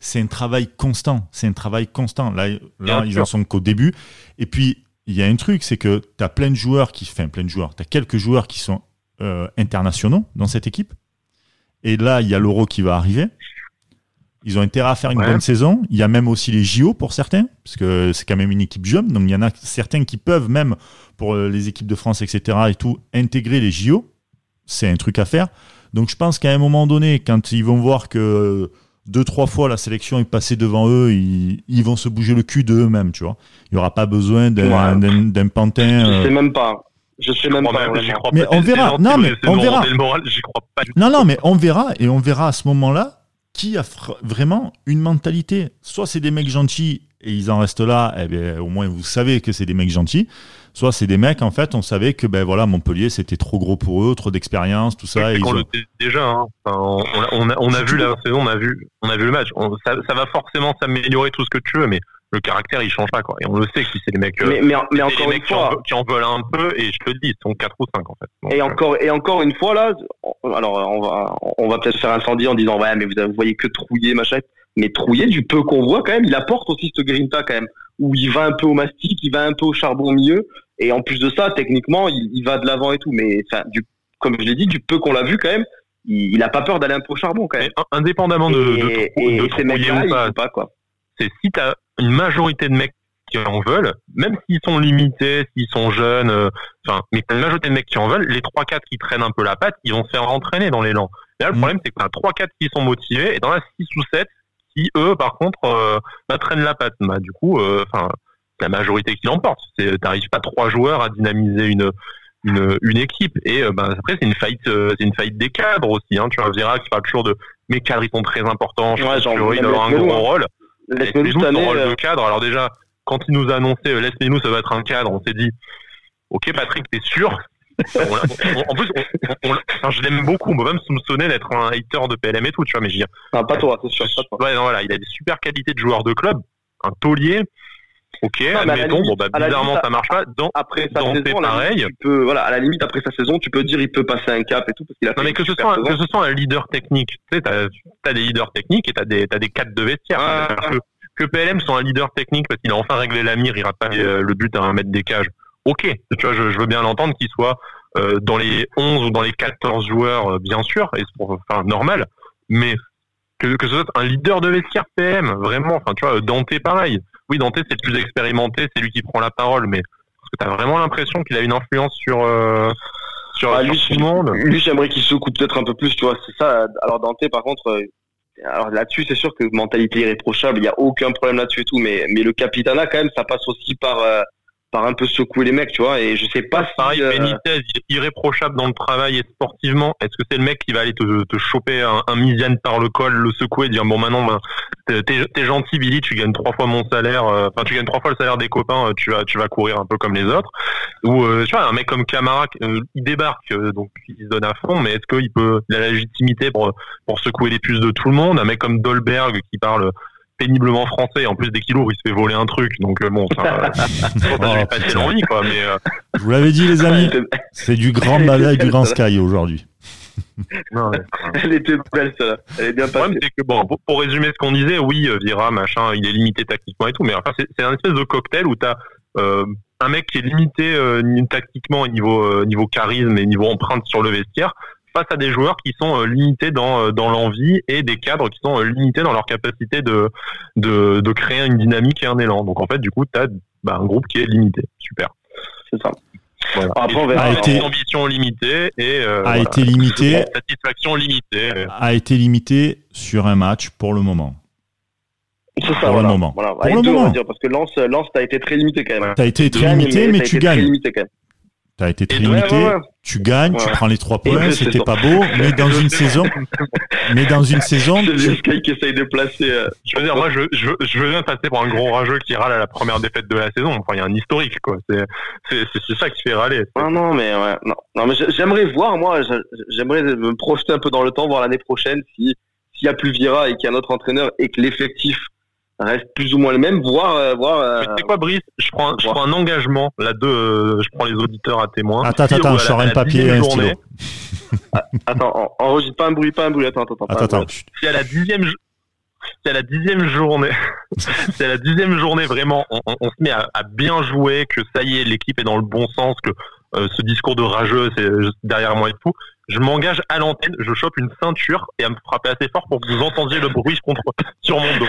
c'est un travail constant. C'est un travail constant. Là, là ils en sont qu'au début. Et puis, il y a un truc, c'est que tu as plein de joueurs qui. Enfin, plein de joueurs. Tu as quelques joueurs qui sont euh, internationaux dans cette équipe. Et là, il y a l'Euro qui va arriver. Ils ont intérêt à faire une bonne saison. Il y a même aussi les JO pour certains, parce que c'est quand même une équipe jeune. Donc il y en a certains qui peuvent même, pour euh, les équipes de France, etc. et tout, intégrer les JO. C'est un truc à faire. Donc je pense qu'à un moment donné, quand ils vont voir que deux trois fois la sélection est passée devant eux, ils, ils vont se bouger le cul d'eux-mêmes, tu vois. Il y aura pas besoin d'un pantin. Je sais euh. même pas. Je sais même pas. mais on verra. Non, mais on verra. Non, non, mais on verra et on verra à ce moment-là qui a vraiment une mentalité. Soit c'est des mecs gentils et ils en restent là, eh bien, au moins vous savez que c'est des mecs gentils. Soit c'est des mecs, en fait, on savait que ben voilà, Montpellier c'était trop gros pour eux, trop d'expérience, tout ça. on le sait déjà. Hein. on, a, on, a, vu la saison, on a vu, on a vu le match. ça, ça, va forcément s'améliorer tout ce que tu veux, mais le caractère il change pas quoi. Et on le sait que c'est les mecs. Mais, mais, mais encore une fois, qui en, veulent un peu et je te le dis, ils sont 4 ou 5 en fait. et encore et encore une fois là, alors on va on va peut-être faire incendie en disant ouais mais vous, vous voyez que trouiller machin. Mais trouiller du peu qu'on voit quand même, il apporte aussi ce grinta quand même où il va un peu au mastic, il va un peu au charbon au milieu et en plus de ça techniquement il, il va de l'avant et tout. Mais du comme je l'ai dit, du peu qu'on l'a vu quand même, il, il a pas peur d'aller un peu au charbon quand même. indépendamment de, de, de, de ou pas, quoi. C'est si t'as une majorité de mecs qui en veulent, même s'ils sont limités, s'ils sont jeunes, euh, enfin, mais une majorité de mecs qui en veulent, les 3-4 qui traînent un peu la patte, ils vont se faire entraîner dans l'élan. Là, le mm. problème, c'est que t'as 3-4 qui sont motivés, et dans la 6 ou 7, qui, eux, par contre, euh, bah, traînent la patte. Bah, du coup, euh, enfin, la majorité qui l'emporte. T'arrives pas trois joueurs à dynamiser une, une, une équipe. Et bah, après, c'est une faillite, c'est une faillite des cadres aussi. Hein. Tu vois, Vira qui parle toujours de mes cadres, ils sont très importants. Je ouais, pense qu'ils ont un gros rôle. Laisse-nous son rôle de cadre. Alors déjà, quand il nous a annoncé euh, laisse-nous, ça va être un cadre, on s'est dit, ok Patrick, t'es sûr en plus, je l'aime beaucoup. On peut même soupçonner d'être un hater de PLM et tout, tu vois. Mais je dis, pas toi, c'est sûr. Ouais, non, voilà, il a des super qualités de joueur de club, un taulier. Ok, non, admettons, bon, bah, bizarrement, ça marche pas. Dans, après sa saison, pareil. Tu peux, voilà, à la limite, après sa saison, tu peux dire, il peut passer un cap et tout, parce qu'il a Non, mais que ce, soit, que ce soit un leader technique. Tu sais, t'as, as des leaders techniques et t'as des, t'as des cadres de vestiaire. Ah, que, que, PLM soit un leader technique parce qu'il a enfin réglé la mire, il rate pas euh, le but à un mètre des cages. Ok, tu vois, je, je veux bien l'entendre qu'il soit euh, dans les 11 ou dans les 14 joueurs, euh, bien sûr, et c'est enfin, normal, mais que, que ce soit un leader de vestiaire PM, vraiment, enfin, tu vois, Dante, pareil oui, Dante, c'est le plus expérimenté, c'est lui qui prend la parole, mais tu as vraiment l'impression qu'il a une influence sur, euh, sur, ah, lui, tout le monde? Lui, j'aimerais qu'il se coupe peut-être un peu plus, tu vois, c'est ça. Alors, Dante, par contre, euh, alors là-dessus, c'est sûr que mentalité irréprochable, il n'y a aucun problème là-dessus et tout, mais, mais le capitana, quand même, ça passe aussi par, euh, par un peu secouer les mecs, tu vois. Et je sais pas si, Pareil, euh, Benitez, irréprochable dans le travail et sportivement. Est-ce que c'est le mec qui va aller te, te choper un, un Misiane par le col, le secouer, et dire bon maintenant, ben, t'es- gentil Billy, tu gagnes trois fois mon salaire, euh, enfin tu gagnes trois fois le salaire des copains, euh, tu vas tu vas courir un peu comme les autres. Ou euh, tu vois un mec comme Camara, euh, il débarque, euh, donc il se donne à fond, mais est-ce qu'il peut, il a la légitimité pour pour secouer les puces de tout le monde? Un mec comme Dolberg qui parle péniblement français, en plus des kilos, il se fait voler un truc, donc euh, bon, enfin, euh, ça lui Oh, l'envie quoi, mais euh, Je vous l'avais dit, les amis, c'est du grand Dada et du grand Sky aujourd'hui. non, ouais. Elle était belle, celle-là. Elle est bien Le problème, passée. c'est que bon, pour, pour résumer ce qu'on disait, oui, euh, Vira, machin, il est limité tactiquement et tout, mais enfin, c'est, un espèce de cocktail où t'as euh, un mec qui est limité euh, tactiquement, niveau euh, niveau charisme et niveau empreinte sur le vestiaire, face à des joueurs qui sont euh, limités dans euh, dans l'envie et des cadres qui sont euh, limités dans leur capacité de, de de créer une dynamique et un élan. Donc en fait, du coup, t'as bah, un groupe qui est limité. Super. C'est ça. Voilà. Après, on verra. A été- ambition limitée et euh, A voilà. été limité, satisfaction limitée. a été limité sur un match pour le moment. C'est ça, Pour le moment. Voilà. Pour Avec le deux, on moment. va dire, parce que Lens, Lens, t'as été très limité quand même. T'as été très limité, mais tu très gagnes. limité quand même. T'as été très ouais, limité, ouais, ouais. tu gagnes, tu prends les trois points, c'était pas beau, mais dans une saison, mais dans une saison, C'est tu- le Sky qui essaye de placer. euh, Je veux dire, moi, je, je, veux- je veux bien passer pour un gros rageux qui râle à la première défaite de la saison. Enfin, il y a un historique, quoi. C'est, c'est, c'est, c'est ça qui fait râler. Ah non, mais ouais, non, non mais j'ai- j'aimerais voir, moi, j'ai- j'aimerais me projeter un peu dans le temps, voir l'année prochaine si s'il y a plus Vira et qu'il y a un autre entraîneur et que l'effectif reste plus ou moins le même, voir, euh, voir. euh, tu sais quoi, Brice Je prends, un- je prends un engagement, là, de, euh, je prends les auditeurs à témoin. Attends, attends, à je sors un papier et un stylo. journée, Attends, en- enregistre pas un bruit, pas un bruit. Attends, attends, attends. Attends, attends. si à la dixième, si à la dixième journée, si à la dixième journée, vraiment, on, on- on se met à, à bien jouer, que ça y est, l'équipe est dans le bon sens, que euh, ce discours de rageux, c'est euh, derrière moi et tout, je m'engage à l'antenne, je chope une ceinture et à me frapper assez fort pour que vous entendiez le bruit contre, sur mon dos.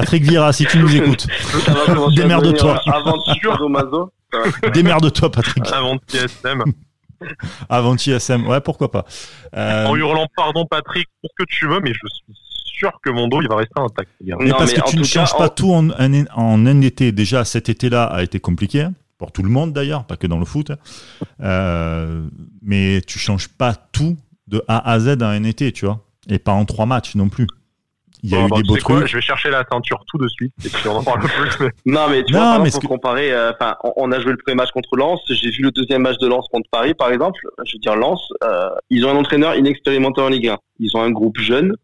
Patrick Vieira, si tu nous écoutes, Démerde-toi. devenir Aventure démerde-toi, Patrick. Avant TSM, Avanti SM, ouais, pourquoi pas. Euh, en hurlant pardon Patrick pour ce que tu veux, mais je suis sûr que mon dos il va rester intact. mais Non, parce mais que tu ne cas, changes pas en- tout en un, en un été. Déjà, cet été-là a été compliqué, pour tout le monde d'ailleurs, pas que dans le foot. Euh, mais tu changes pas tout de A à Z en un été, tu vois. Et pas en trois matchs non plus. Il y a Bon, eu des tu beaux sais quoi, trucs. je vais chercher la ceinture tout de suite et puis on en parle plus. mais- Non, mais tu Non, vois, par mais exemple, comparer, euh, enfin, on, on a joué le premier match contre Lens, j'ai vu le deuxième match de Lens contre Paris, par exemple. Je veux dire, Lens, euh, ils ont un entraîneur inexpérimenté en Ligue 1. Ils ont un groupe jeune,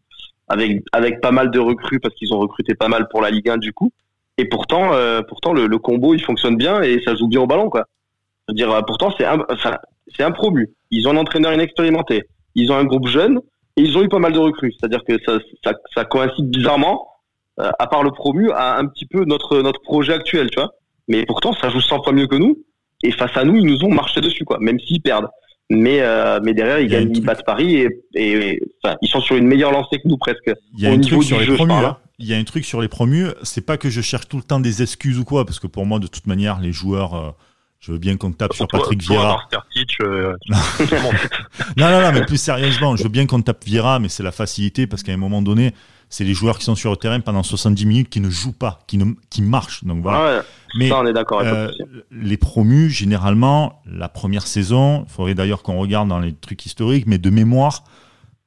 avec, avec pas mal de recrues, parce qu'ils ont recruté pas mal pour la Ligue 1 du coup. Et pourtant, euh, pourtant le, le combo, il fonctionne bien et ça joue bien au ballon, quoi. Je veux dire, euh, pourtant, c'est un, enfin, c'est un promu. Ils ont un entraîneur inexpérimenté. Ils ont un groupe jeune et ils ont eu pas mal de recrues. C'est-à-dire que ça, ça, ça coïncide bizarrement, euh, à part le promu, à un petit peu notre, notre projet actuel, tu vois. Mais pourtant, ça joue 100 fois mieux que nous. Et face à nous, ils nous ont marché dessus, quoi. Même s'ils perdent. Mais, euh, mais derrière, ils gagnent, ils battent Paris et, et, et, enfin, ils sont sur une meilleure lancée que nous, presque. Il y a au un niveau truc sur les jeu, promus. hein. hein. Il y a un truc sur les promus. C'est pas que je cherche tout le temps des excuses ou quoi, parce que pour moi, de toute manière, les joueurs, euh, je veux bien qu'on tape sur Patrick Vieira. Euh, Non, non, non, mais plus sérieusement, je veux bien qu'on tape Vieira, mais c'est la facilité parce qu'à un moment donné, c'est les joueurs qui sont sur le terrain pendant 70 minutes qui ne jouent pas, qui, ne, qui marchent. Donc voilà. Ouais, mais ça, on est d'accord. euh, les promus, généralement, la première saison, il faudrait d'ailleurs qu'on regarde dans les trucs historiques, mais de mémoire,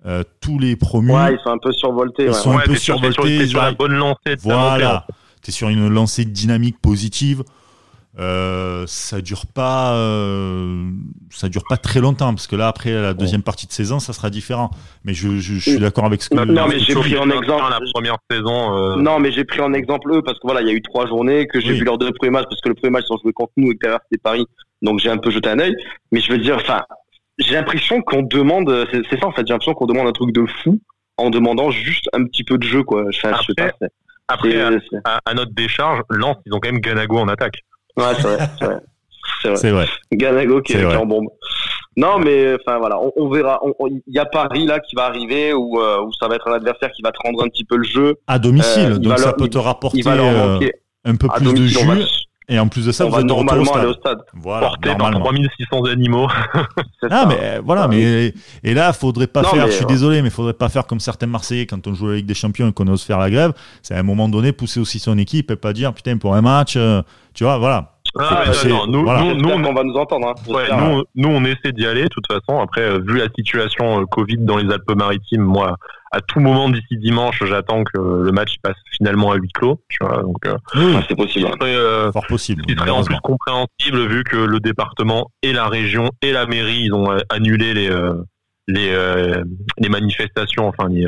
euh, tous les promus, Ouais, ils sont un peu survoltés. Ils ouais. sont un peu t'es sur, sur- survoltés, la bonne lancée de voilà, tu es sur une lancée dynamique positive. Euh, ça dure pas, euh, ça dure pas très longtemps parce que là après la deuxième partie de saison ça sera différent. Mais je, je, je suis d'accord avec ce que. Non, non, mais j'ai pris en exemple- la première saison. euh, Non, mais j'ai pris en exemple eux parce que voilà, il y a eu trois journées que j'ai Oui. vu leurs deux premiers matchs parce que le premier match ils ont joué contre nous et que derrière c'était Paris, donc j'ai un peu jeté un œil. Mais je veux dire, enfin, j'ai l'impression qu'on demande, c'est ça en fait, j'ai l'impression qu'on demande un truc de fou en demandant juste un petit peu de jeu quoi. Enfin, je sais pas. c'est- Après, à- à notre décharge, Lens, ils ont quand même Ganago en attaque. Ouais, c'est vrai, c'est vrai. Ganago qui est, vrai. en bombe. Non, mais enfin voilà, on, on verra. Il y a Paris là qui va arriver où, euh, où ça va être un adversaire qui va te rendre un petit peu le jeu. À domicile, Euh, donc ça leur- peut te rapporter euh, un peu plus de jus. Et en plus de ça, on vous va êtes de retour au normalement aller au stade. stade. Voilà, porté par normalement. 3600 animaux. Ah ça. mais euh, voilà, Ah, mais et là, faudrait pas Non, faire. mais, je suis euh, désolé, mais faudrait pas faire comme certains Marseillais quand on joue à la Ligue des Champions et qu'on ose faire la grève. C'est à un moment donné pousser aussi son équipe et pas dire putain pour un match, euh, tu vois, voilà. Ah, non, nous, voilà. nous, nous, J'espère on- va nous entendre. Hein. Ouais, nous, nous, on essaie d'y aller. De toute façon, après, euh, vu la situation euh, Covid dans les Alpes-Maritimes, moi, à tout moment d'ici dimanche, j'attends que le match passe finalement à huis clos. Tu vois, donc, euh, Oui, c'est possible. ce serait, euh, fort possible. ce serait en plus compréhensible vu que le département et la région et la mairie, ils ont euh, annulé les les les manifestations, enfin les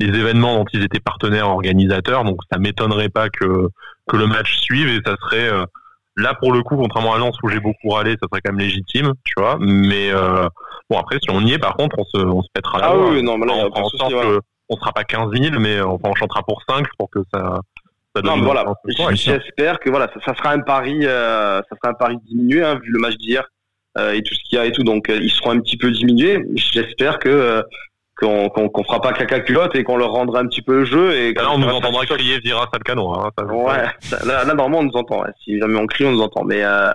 les événements dont ils étaient partenaires organisateurs. Donc, ça m'étonnerait pas que que le match suive et ça serait là pour le coup, contrairement à Lens où j'ai beaucoup râlé, ça serait quand même légitime, tu vois. Mais euh, bon après, si on y est, par contre, on se on se pètera la Ah oui, non, mais là, on souci, voilà. on sera pas 15 000, mais enfin, on chantera pour 5 pour que ça. ça Non, mais voilà. J'espère que voilà, ça, ça sera un pari, euh, ça sera un pari diminué hein, vu le match d'hier euh, et tout ce qu'il y a et tout. Donc euh, ils seront un petit peu diminués. J'espère que euh, qu'on qu'on qu'on fera pas caca culotte et qu'on leur rendra un petit peu le jeu et Là, on nous entendra crier Vira. Hein, ça, Ouais, ça- là, là normalement on nous entend. ouais. Si jamais on crie, on nous entend. Mais euh,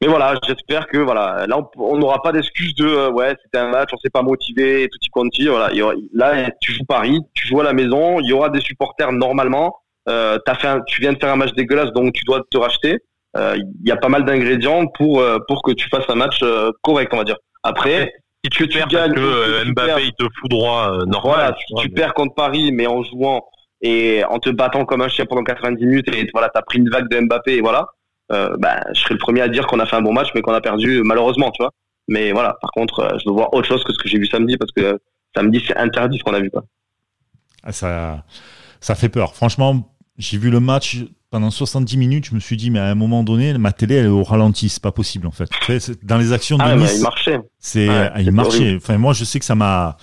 mais voilà, j'espère que voilà, là on- n'aura pas d'excuses de euh, ouais c'était un match, on s'est pas motivé, tout y quanti. Voilà, aura- là tu joues Paris, tu joues à la maison, il y aura des supporters normalement. Euh, t'as fait un- tu viens de faire un match dégueulasse, donc tu dois te racheter. Euh, Il y a pas mal d'ingrédients pour euh, pour que tu fasses un match euh, correct, on va dire. Après, Si tu tu perds gagnes parce que tu Mbappé perds. il te fout droit euh, normal. voilà, tu tu, vois, tu mais- perds contre Paris, mais en jouant et en te battant comme un chien pendant 90 minutes et voilà, t'as pris une vague de Mbappé et voilà. Euh, bah, je serais le premier à dire qu'on a fait un bon match, mais qu'on a perdu malheureusement, tu vois. Mais voilà, par contre, euh, je veux voir autre chose que ce que j'ai vu samedi parce que euh, samedi c'est interdit ce qu'on a vu quoi. Ah, ça, ça fait peur. Franchement, j'ai vu le match pendant 70 minutes. Je me suis dit, mais à un moment donné, ma télé, elle est au ralenti. C'est pas possible, en fait. Dans les actions de Ah, Nice, il marchait. c'est, ah, il marchait. horrible. Enfin, moi, je sais que ça m'a,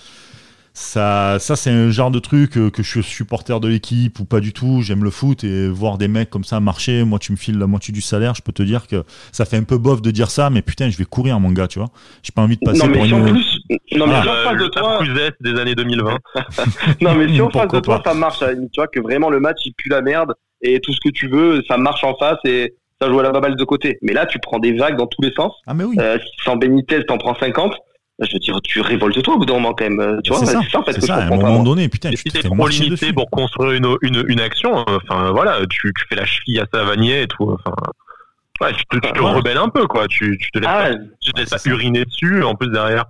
ça, ça, c'est un genre de truc euh, que je suis supporter de l'équipe ou pas du tout. J'aime le foot et voir des mecs comme ça marcher. Moi, tu me files la moitié du salaire. Je peux te dire que ça fait un peu bof de dire ça, mais putain, je vais courir, mon gars, tu vois. J'ai pas envie de passer Non mais pour si une. plus, non mais Ah. si en Euh, face de le toi, des années 2020. non mais si en face de toi pas. ça marche, tu vois que vraiment le match il pue la merde et tout ce que tu veux, ça marche en face et ça joue à la baballe de côté. Mais là tu prends des vagues dans tous les sens. Ah, mais oui. Euh, sans Benitez, t'en prends 50. Je veux dire, tu révoltes-toi au bout d'un moment quand même. euh, Tu vois, c'est ça. en fait C'est que ça. je À un moment donné, putain, tu t'es fais trop limité dessus. pour construire une, une, une action, euh, enfin voilà, tu, tu fais la cheville à Savanier et tout. Enfin, ouais, tu te, tu te Ouais. rebelles un peu quoi. Tu, tu te laisses Ah pas, tu te laisses pas ça. uriner dessus. En plus derrière,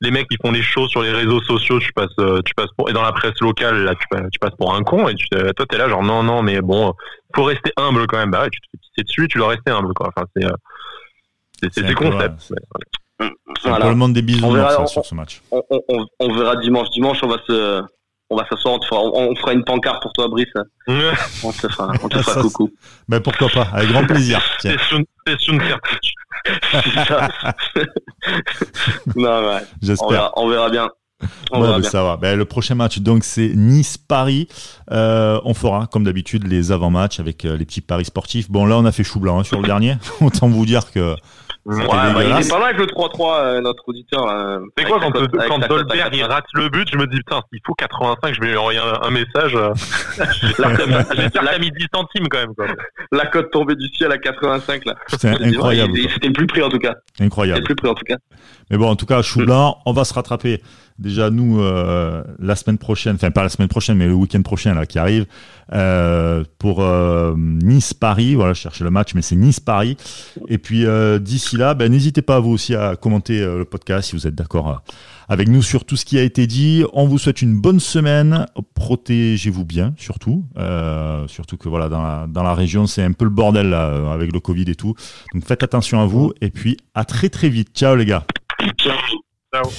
les mecs qui font les shows sur les réseaux sociaux, tu passes, euh, tu passes pour et dans la presse locale là, tu, passes- tu passes pour un con et tu, toi t'es là genre non non mais bon, faut rester humble quand même. Bah ouais, tu te fais pisser dessus, tu dois rester humble quoi. Enfin c'est euh, c'est C'est c'est des concepts. ouais, Voilà. pour le monde des bisous On verra, ça, on- sur ce match. on, on- on- on verra dimanche. Dimanche, on va se, on va s'asseoir, on, fera- on, on fera une pancarte pour toi, Brice. On te fera, on te Ça, fera coucou. Ben pourquoi pas, avec grand plaisir. C'est non, ouais. J'espère. verra, on verra bien. On Ouais, verra bah, bien. ça va. Ben, le prochain match, donc, c'est Nice-Paris. Euh, on fera, comme d'habitude, les avant-matchs avec euh, les petits paris sportifs. Bon, là, on a fait chou blanc hein, sur le dernier. Autant vous dire que Ouais, C'était bah, il est pas mal avec le 3-3, euh, notre auditeur. euh, C'est quoi quand, avec quand Dolberg il 80. rate le but, je me dis putain, s'il faut 85, je vais lui envoyer un, un message. euh, a mis 10 centimes quand même. Quoi. La cote tombée du ciel à 85, là. c'est incroyable. C'était le plus près, en tout cas. C'était Incroyable. le plus près, en tout cas. Mais bon, en tout cas, chou blanc, on va se rattraper. Déjà, nous, euh, la semaine prochaine, enfin pas la semaine prochaine, mais le week-end prochain là qui arrive, euh, pour euh, Nice-Paris. Voilà, je cherchais le match, mais c'est Nice-Paris. Et puis d'ici là, ben, n'hésitez pas vous aussi à commenter le podcast si vous êtes d'accord avec nous sur tout ce qui a été dit. On vous souhaite une bonne semaine. Protégez-vous bien, surtout. Surtout que voilà, dans la, dans la région, c'est un peu le bordel là, avec le Covid et tout. Donc faites attention à vous. Et puis à très très vite. Ciao les gars. Ciao.